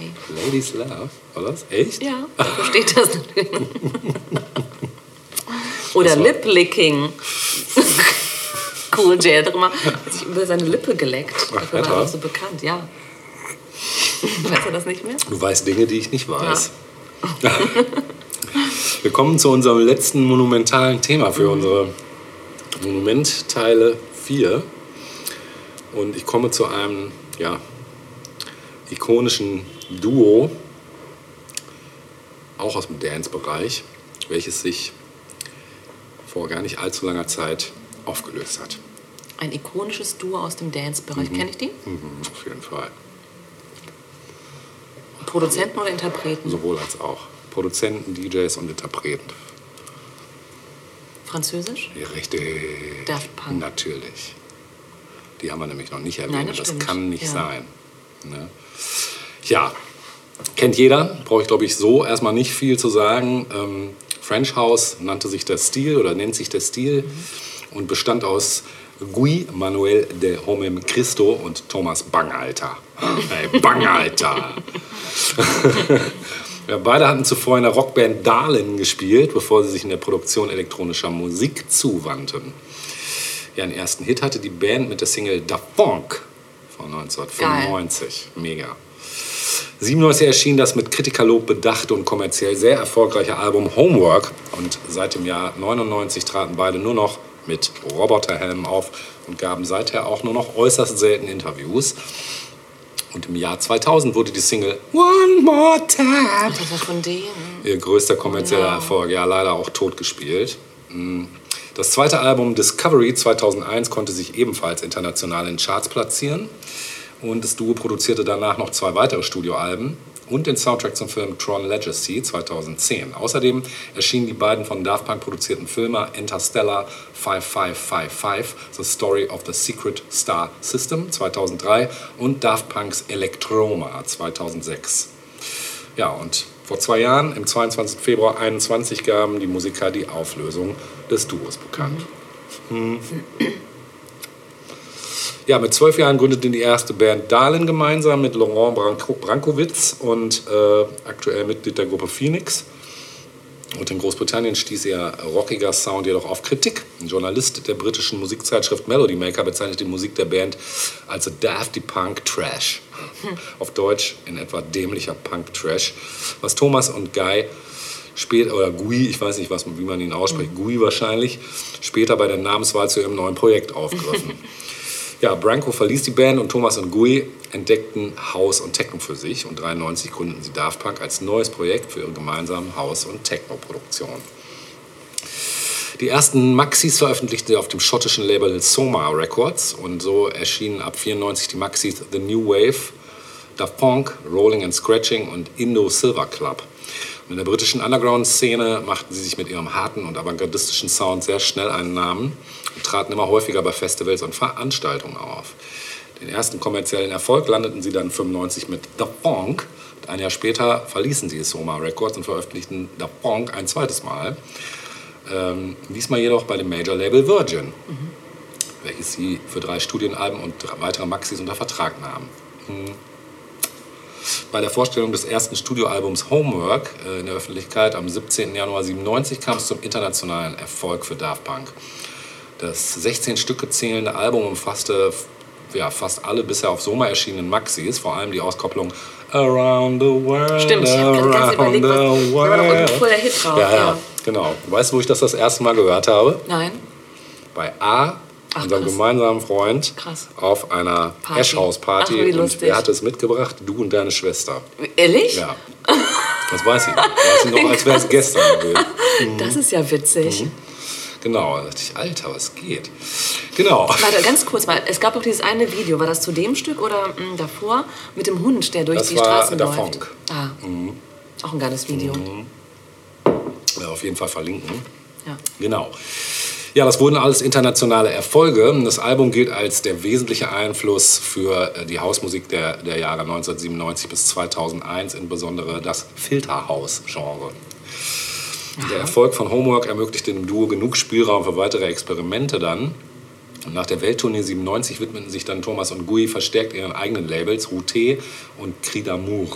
Ladies Love, oder? das? Echt? Ja, so steht das. Oder Lip Licking. cool J hat immer sich über seine Lippe geleckt. Dafür war er so bekannt, ja. Weißt du das nicht mehr? Du weißt Dinge, die ich nicht weiß. Ja. Wir kommen zu unserem letzten monumentalen Thema für mhm. unsere Monumentteile 4. Und ich komme zu einem, ja, ikonischen Duo, auch aus dem Dance-Bereich, welches sich vor gar nicht allzu langer Zeit aufgelöst hat. Ein ikonisches Duo aus dem Dance-Bereich, mhm. kenne ich die? Mhm, auf jeden Fall. Produzenten oder Interpreten? Sowohl als auch. Produzenten, DJs und Interpreten. Französisch? Ja, richtig. Daft Punk. Natürlich. Die haben wir nämlich noch nicht erwähnt. Nein, das, das kann nicht ja. sein. Ne? Ja, kennt jeder. Brauche ich, glaube ich, so erstmal nicht viel zu sagen. Ähm, French House nannte sich der Stil oder nennt sich der Stil Mhm. und bestand aus Guy Manuel de Homem Christo und Thomas Bangalter. Hey, Bangalter! Ja, beide hatten zuvor in der Rockband Darlin gespielt, bevor sie sich in der Produktion elektronischer Musik zuwandten. Ihren ersten Hit hatte die Band mit der Single Da Funk von 1995. Mega. 97 erschien das mit Kritikerlob bedachte und kommerziell sehr erfolgreiche Album Homework und seit dem Jahr 99 traten beide nur noch mit Roboterhelmen auf und gaben seither auch nur noch äußerst selten Interviews. Und im Jahr 2000 wurde die Single One More Time. Ihr größter kommerzieller Ja. Erfolg, ja leider auch totgespielt. Mm. Das zweite Album Discovery 2001 konnte sich ebenfalls international in Charts platzieren und das Duo produzierte danach noch zwei weitere Studioalben und den Soundtrack zum Film Tron Legacy 2010. Außerdem erschienen die beiden von Daft Punk produzierten Filme Interstellar 5555, The Story of the Secret Star System 2003 und Daft Punks Electroma 2006. Ja, und vor zwei Jahren, im 22. Februar 2021, gaben die Musiker die Auflösung des Duos bekannt. Hm. Ja, mit zwölf Jahren gründete die erste Band Darlin gemeinsam mit Laurent Branko Brankowitz und äh, aktuell Mitglied der Gruppe Phoenix. Und in Großbritannien stieß ihr rockiger Sound jedoch auf Kritik. Ein Journalist der britischen Musikzeitschrift Melody Maker bezeichnet die Musik der Band als Dafty Punk Trash. Auf Deutsch in etwa dämlicher Punk Trash. Was Thomas und Guy später, oder Gui, ich weiß nicht, was, wie man ihn ausspricht, Gui wahrscheinlich, später bei der Namenswahl zu ihrem neuen Projekt aufgriffen. Ja, Branko verließ die Band und Thomas und Gui entdeckten House und Techno für sich und 93 gründeten sie Daft Punk als neues Projekt für ihre gemeinsamen House- und Techno-Produktion. Die ersten Maxis veröffentlichten sie auf dem schottischen Label Soma Records und so erschienen ab 94 die Maxis The New Wave, Daft Punk, Rolling and Scratching und Indo Silver Club. In der britischen Underground-Szene machten sie sich mit ihrem harten und avantgardistischen Sound sehr schnell einen Namen und traten immer häufiger bei Festivals und Veranstaltungen auf. Den ersten kommerziellen Erfolg landeten sie dann 95 mit The Funk. Und ein Jahr später verließen sie Soma Records und veröffentlichten The Funk ein zweites Mal. Ähm, diesmal jedoch bei dem Major-Label Virgin, welches sie für drei Studienalben und drei weitere Maxis unter Vertrag nahmen. Hm. Bei der Vorstellung des ersten Studioalbums Homework äh, in der Öffentlichkeit am 17. Januar 97 kam es zum internationalen Erfolg für Daft Punk. Das 16 Stücke zählende Album umfasste ja, fast alle bisher auf Soma erschienenen Maxis, vor allem die Auskopplung Around the World. Stimmt, ich habe ganz around überlegt, was, da war noch voll der Hit drauf. Ja, ja, genau. Weißt du, wo ich das das erste Mal gehört habe? Nein? Bei A, Ach, unserem krass. gemeinsamen Freund, Krass. auf einer Party. Ach, Ash-House-Party. wie Und wer hat es mitgebracht? Du und deine Schwester. Ehrlich? Ja. Das weiß ich noch. Weiß ich noch, als wäre es gestern gewesen. Das ist ja witzig. Mhm. Genau. Da dachte ich, Alter, was geht? Genau. Warte, ganz kurz mal. Es gab doch dieses eine Video. War das zu dem Stück oder mh, davor? Mit dem Hund, der durch Das die war Straßen der läuft. Funk. Ah, auch ein geiles Video. Ja, auf jeden Fall verlinken. Ja. Genau. Ja, das wurden alles internationale Erfolge. Das Album gilt als der wesentliche Einfluss für äh, die Hausmusik der, der Jahre 1997 bis 2001, insbesondere das Filterhaus-Genre. Der Erfolg von Homework ermöglichte dem Duo genug Spielraum für weitere Experimente dann. Und nach der Welttournee 97 widmeten sich dann Thomas und Gui verstärkt ihren eigenen Labels, Routé und Cri d'Amour.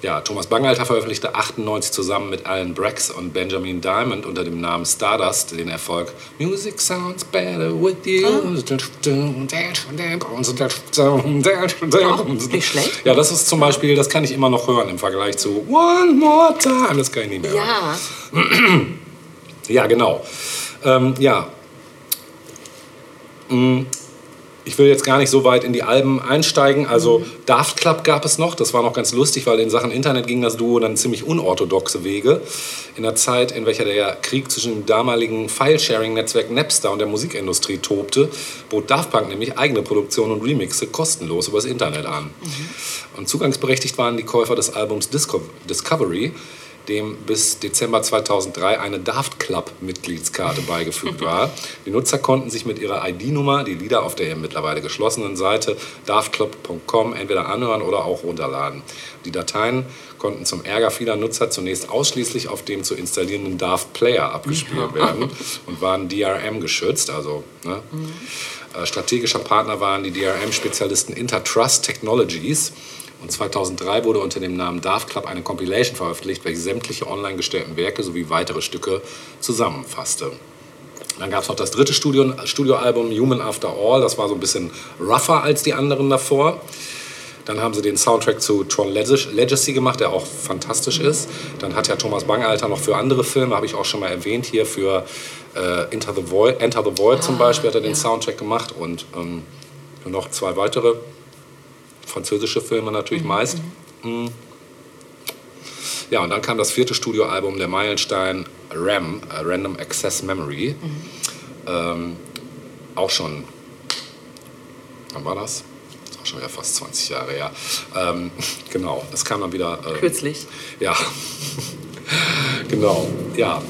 Ja, Thomas Bangalter veröffentlichte 98 zusammen mit Alan Brax und Benjamin Diamond unter dem Namen Stardust den Erfolg Music Sounds Better With You. nicht schlecht. Ja, das ist zum Beispiel, das kann ich immer noch hören im Vergleich zu One More Time. Das kann ich nicht mehr hören. Ja, Ja, genau. Ähm, ja. Mm, Ich will jetzt gar nicht so weit in die Alben einsteigen. Also Daft Club gab es noch. Das war noch ganz lustig, weil in Sachen Internet ging das Duo dann ziemlich unorthodoxe Wege. In der Zeit, in welcher der Krieg zwischen dem damaligen File-Sharing-Netzwerk Napster und der Musikindustrie tobte, bot Daft Punk nämlich eigene Produktionen und Remixe kostenlos übers Internet an. Und zugangsberechtigt waren die Käufer des Albums Disco Discovery, dem bis Dezember 2003 eine Daft Club-Mitgliedskarte beigefügt war. Die Nutzer konnten sich mit ihrer ID-Nummer die Lieder auf der mittlerweile geschlossenen Seite daftclub.com entweder anhören oder auch runterladen. Die Dateien konnten zum Ärger vieler Nutzer zunächst ausschließlich auf dem zu installierenden Daft Player abgespielt werden und waren DRM geschützt, also ne? Äh, Strategischer Partner waren die DRM-Spezialisten Intertrust Technologies. Und 2003 wurde unter dem Namen Daft Club eine Compilation veröffentlicht, welche sämtliche online gestellten Werke sowie weitere Stücke zusammenfasste. Dann gab es noch das dritte Studio, Studioalbum Human After All. Das war so ein bisschen rougher als die anderen davor. Dann haben sie den Soundtrack zu Tron Leg- Legacy gemacht, der auch fantastisch ist. Dann hat ja Thomas Bangalter noch für andere Filme, habe ich auch schon mal erwähnt, hier für äh, Enter, the Void, Enter the Void zum Beispiel hat er den Soundtrack gemacht und ähm, noch zwei weitere französische Filme natürlich meist. Mhm. Ja, und dann kam das vierte Studioalbum, der Meilenstein RAM, Random Access Memory. Ähm, auch schon, wann war das? Das schon wieder fast 20 Jahre her. Ähm, genau, das kam dann wieder. Äh, Kürzlich. ja, genau, ja.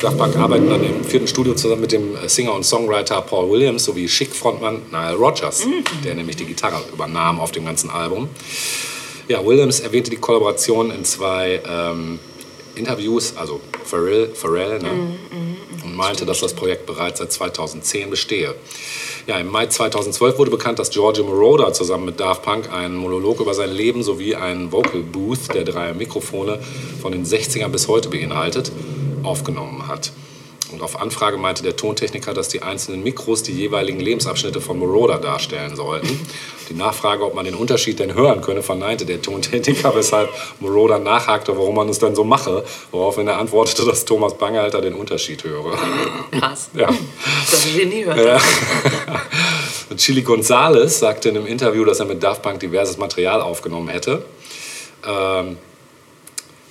Daft Punk arbeiten dann im vierten Studio zusammen mit dem äh, Singer und Songwriter Paul Williams sowie Chic-Frontmann Nile Rodgers, der nämlich die Gitarre übernahm auf dem ganzen Album. Ja, Williams erwähnte die Kollaboration in zwei ähm, Interviews, also Pharrell, Pharrell ne? und meinte, dass das Projekt bereits seit 2010 bestehe. Ja, im Mai 2012 wurde bekannt, dass Giorgio Moroder zusammen mit Daft Punk einen Monolog über sein Leben sowie einen Vocal Booth, der drei Mikrofone von den 60ern bis heute beinhaltet, aufgenommen hat. Und auf Anfrage meinte der Tontechniker, dass die einzelnen Mikros die jeweiligen Lebensabschnitte von Moroder darstellen sollten. Die Nachfrage, ob man den Unterschied denn hören könne, verneinte der Tontechniker, weshalb Moroder nachhakte, warum man es denn so mache, woraufhin er antwortete, dass Thomas Bangalter den Unterschied höre. Krass. Ja. Das wir nie hören. Ja. Chili Gonzalez sagte in einem Interview, dass er mit Daft Punk diverses Material aufgenommen hätte. Ähm,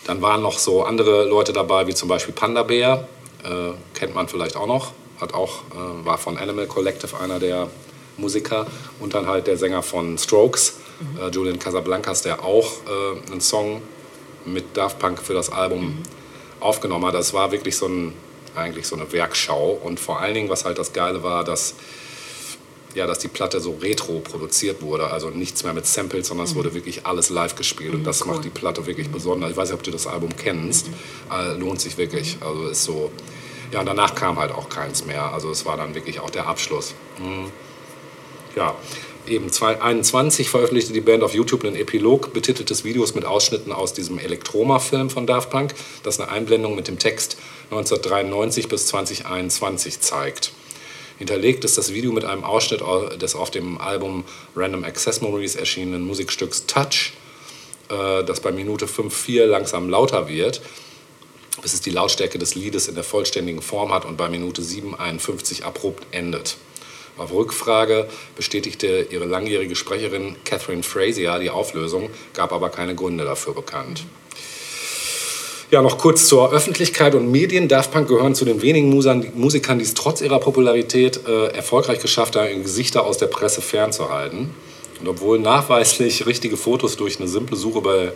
dann waren noch so andere Leute dabei, wie zum Beispiel Panda Bear, äh, kennt man vielleicht auch noch, hat auch, äh, war von Animal Collective einer der Musiker. Und dann halt der Sänger von Strokes, äh, Julian Casablancas, der auch äh, einen Song mit Daft Punk für das Album aufgenommen hat. Das war wirklich so ein, eigentlich so eine Werkschau. Und vor allen Dingen, was halt das Geile war, dass ja, dass die Platte so retro produziert wurde, also nichts mehr mit Samples, sondern es wurde wirklich alles live gespielt und das macht die Platte wirklich besonders. Ich weiß nicht, ob du das Album kennst, äh, lohnt sich wirklich. Also ist so, ja, und danach kam halt auch keins mehr. Also es war dann wirklich auch der Abschluss. Mhm. Ja, eben 2021 veröffentlichte die Band auf YouTube einen Epilog betiteltes Videos mit Ausschnitten aus diesem Elektroma-Film von Daft Punk, das eine Einblendung mit dem Text 1993 bis 2021 zeigt. Hinterlegt ist das Video mit einem Ausschnitt des auf dem Album Random Access Memories erschienenen Musikstücks Touch, äh, das bei Minute 5,4 langsam lauter wird, bis es die Lautstärke des Liedes in der vollständigen Form hat und bei Minute 7,51 abrupt endet. Auf Rückfrage bestätigte ihre langjährige Sprecherin Catherine Frazier die Auflösung, gab aber keine Gründe dafür bekannt. Ja, noch kurz zur Öffentlichkeit und Medien. Daft Punk gehören zu den wenigen Musikern, die es trotz ihrer Popularität äh, erfolgreich geschafft haben, Gesichter aus der Presse fernzuhalten. Und obwohl nachweislich richtige Fotos durch eine simple Suche bei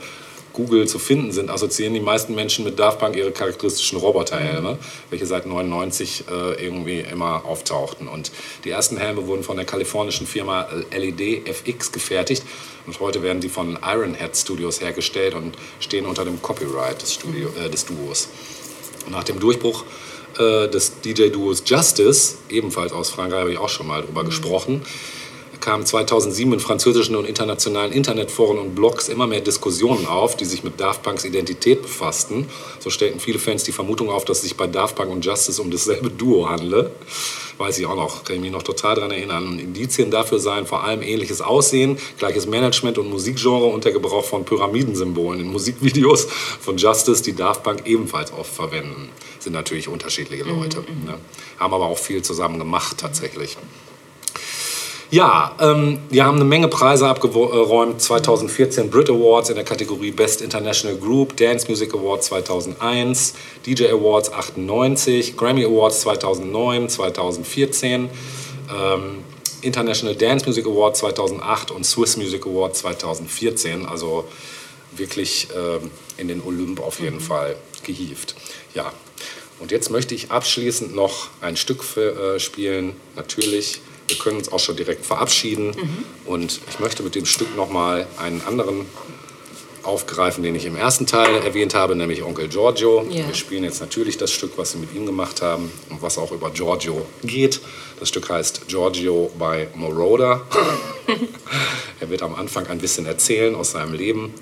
Google zu finden sind, assoziieren die meisten Menschen mit Daft Punk ihre charakteristischen Roboterhelme, welche seit 99 äh, irgendwie immer auftauchten. Und die ersten Helme wurden von der kalifornischen Firma LED FX gefertigt und heute werden die von Ironhead Studios hergestellt und stehen unter dem Copyright des, Studio, äh, des Duos. Nach dem Durchbruch äh, des DJ-Duos Justice, ebenfalls aus Frankreich, habe ich auch schon mal drüber gesprochen, kamen 2007 in französischen und internationalen Internetforen und Blogs immer mehr Diskussionen auf, die sich mit Daft Punks Identität befassten. So stellten viele Fans die Vermutung auf, dass es sich bei Daft Punk und Justice um dasselbe Duo handle. Weiß ich auch noch, kann ich mich noch total daran erinnern. Und Indizien dafür seien vor allem ähnliches Aussehen, gleiches Management und Musikgenre und der Gebrauch von Pyramidensymbolen in Musikvideos von Justice, die Daft Punk ebenfalls oft verwenden. Sind natürlich unterschiedliche Leute. Ne? Haben aber auch viel zusammen gemacht tatsächlich. Ja, ähm, wir haben eine Menge Preise abgeräumt. 2014 Brit Awards in der Kategorie Best International Group, Dance Music Award 2001, DJ Awards 98, Grammy Awards 2009, 2014, ähm, International Dance Music Award 2008 und Swiss Music Award 2014. Also wirklich ähm, in den Olymp auf jeden Fall gehievt. Ja, und jetzt möchte ich abschließend noch ein Stück für, äh, spielen. Natürlich, wir können uns auch schon direkt verabschieden. Und ich möchte mit dem Stück nochmal einen anderen aufgreifen, den ich im ersten Teil erwähnt habe, nämlich Onkel Giorgio. Ja. Wir spielen jetzt natürlich das Stück, was sie mit ihm gemacht haben und was auch über Giorgio geht. Das Stück heißt Giorgio by Moroder. er wird am Anfang ein bisschen erzählen aus seinem Leben.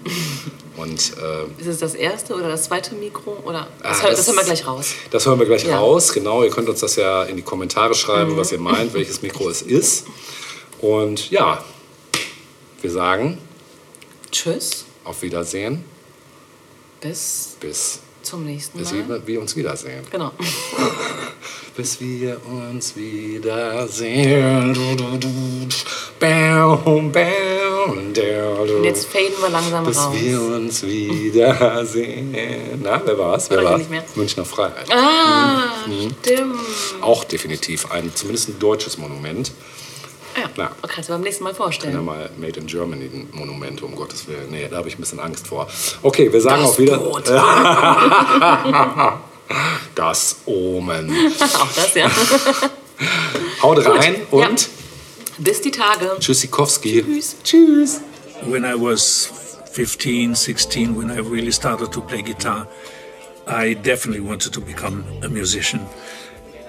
Und äh, Ist es das erste oder das zweite Mikro? Oder das, Ah, hör- das- das hören wir gleich raus. das hören wir gleich Ja. raus. Genau, ihr könnt uns das ja in die Kommentare schreiben, Mhm. was ihr meint, welches Mikro es ist. Und ja, wir sagen Tschüss. Auf Wiedersehen. Bis Bis, zum nächsten bis Mal. wir, wir uns wiedersehen. Genau. Bis wir uns wiedersehen. Und jetzt faden wir langsam Bis raus. wir uns wiedersehen. Na, wer war's? Wer mehr. Münchner Freiheit. Ah, Mhm. stimmt. Auch definitiv ein, zumindest ein deutsches Monument. Ja, Ja. kannst du beim nächsten Mal Ja, vorstellen. mal Made in Germany ein Monument, um Gottes Willen. Nee, da habe ich ein bisschen Angst vor. Okay, wir sagen Das auch wieder. Das Omen. Auch das, ja. Haut rein Ja. und Bis die Tage. Tschüssikowski. Tschüss. Tschüss. When I was 15, 16, when I really started to play guitar, I definitely wanted to become a musician.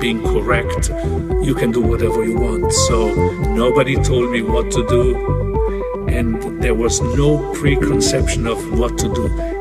Being correct, you can do whatever you want. So nobody told me what to do, and there was no preconception of what to do.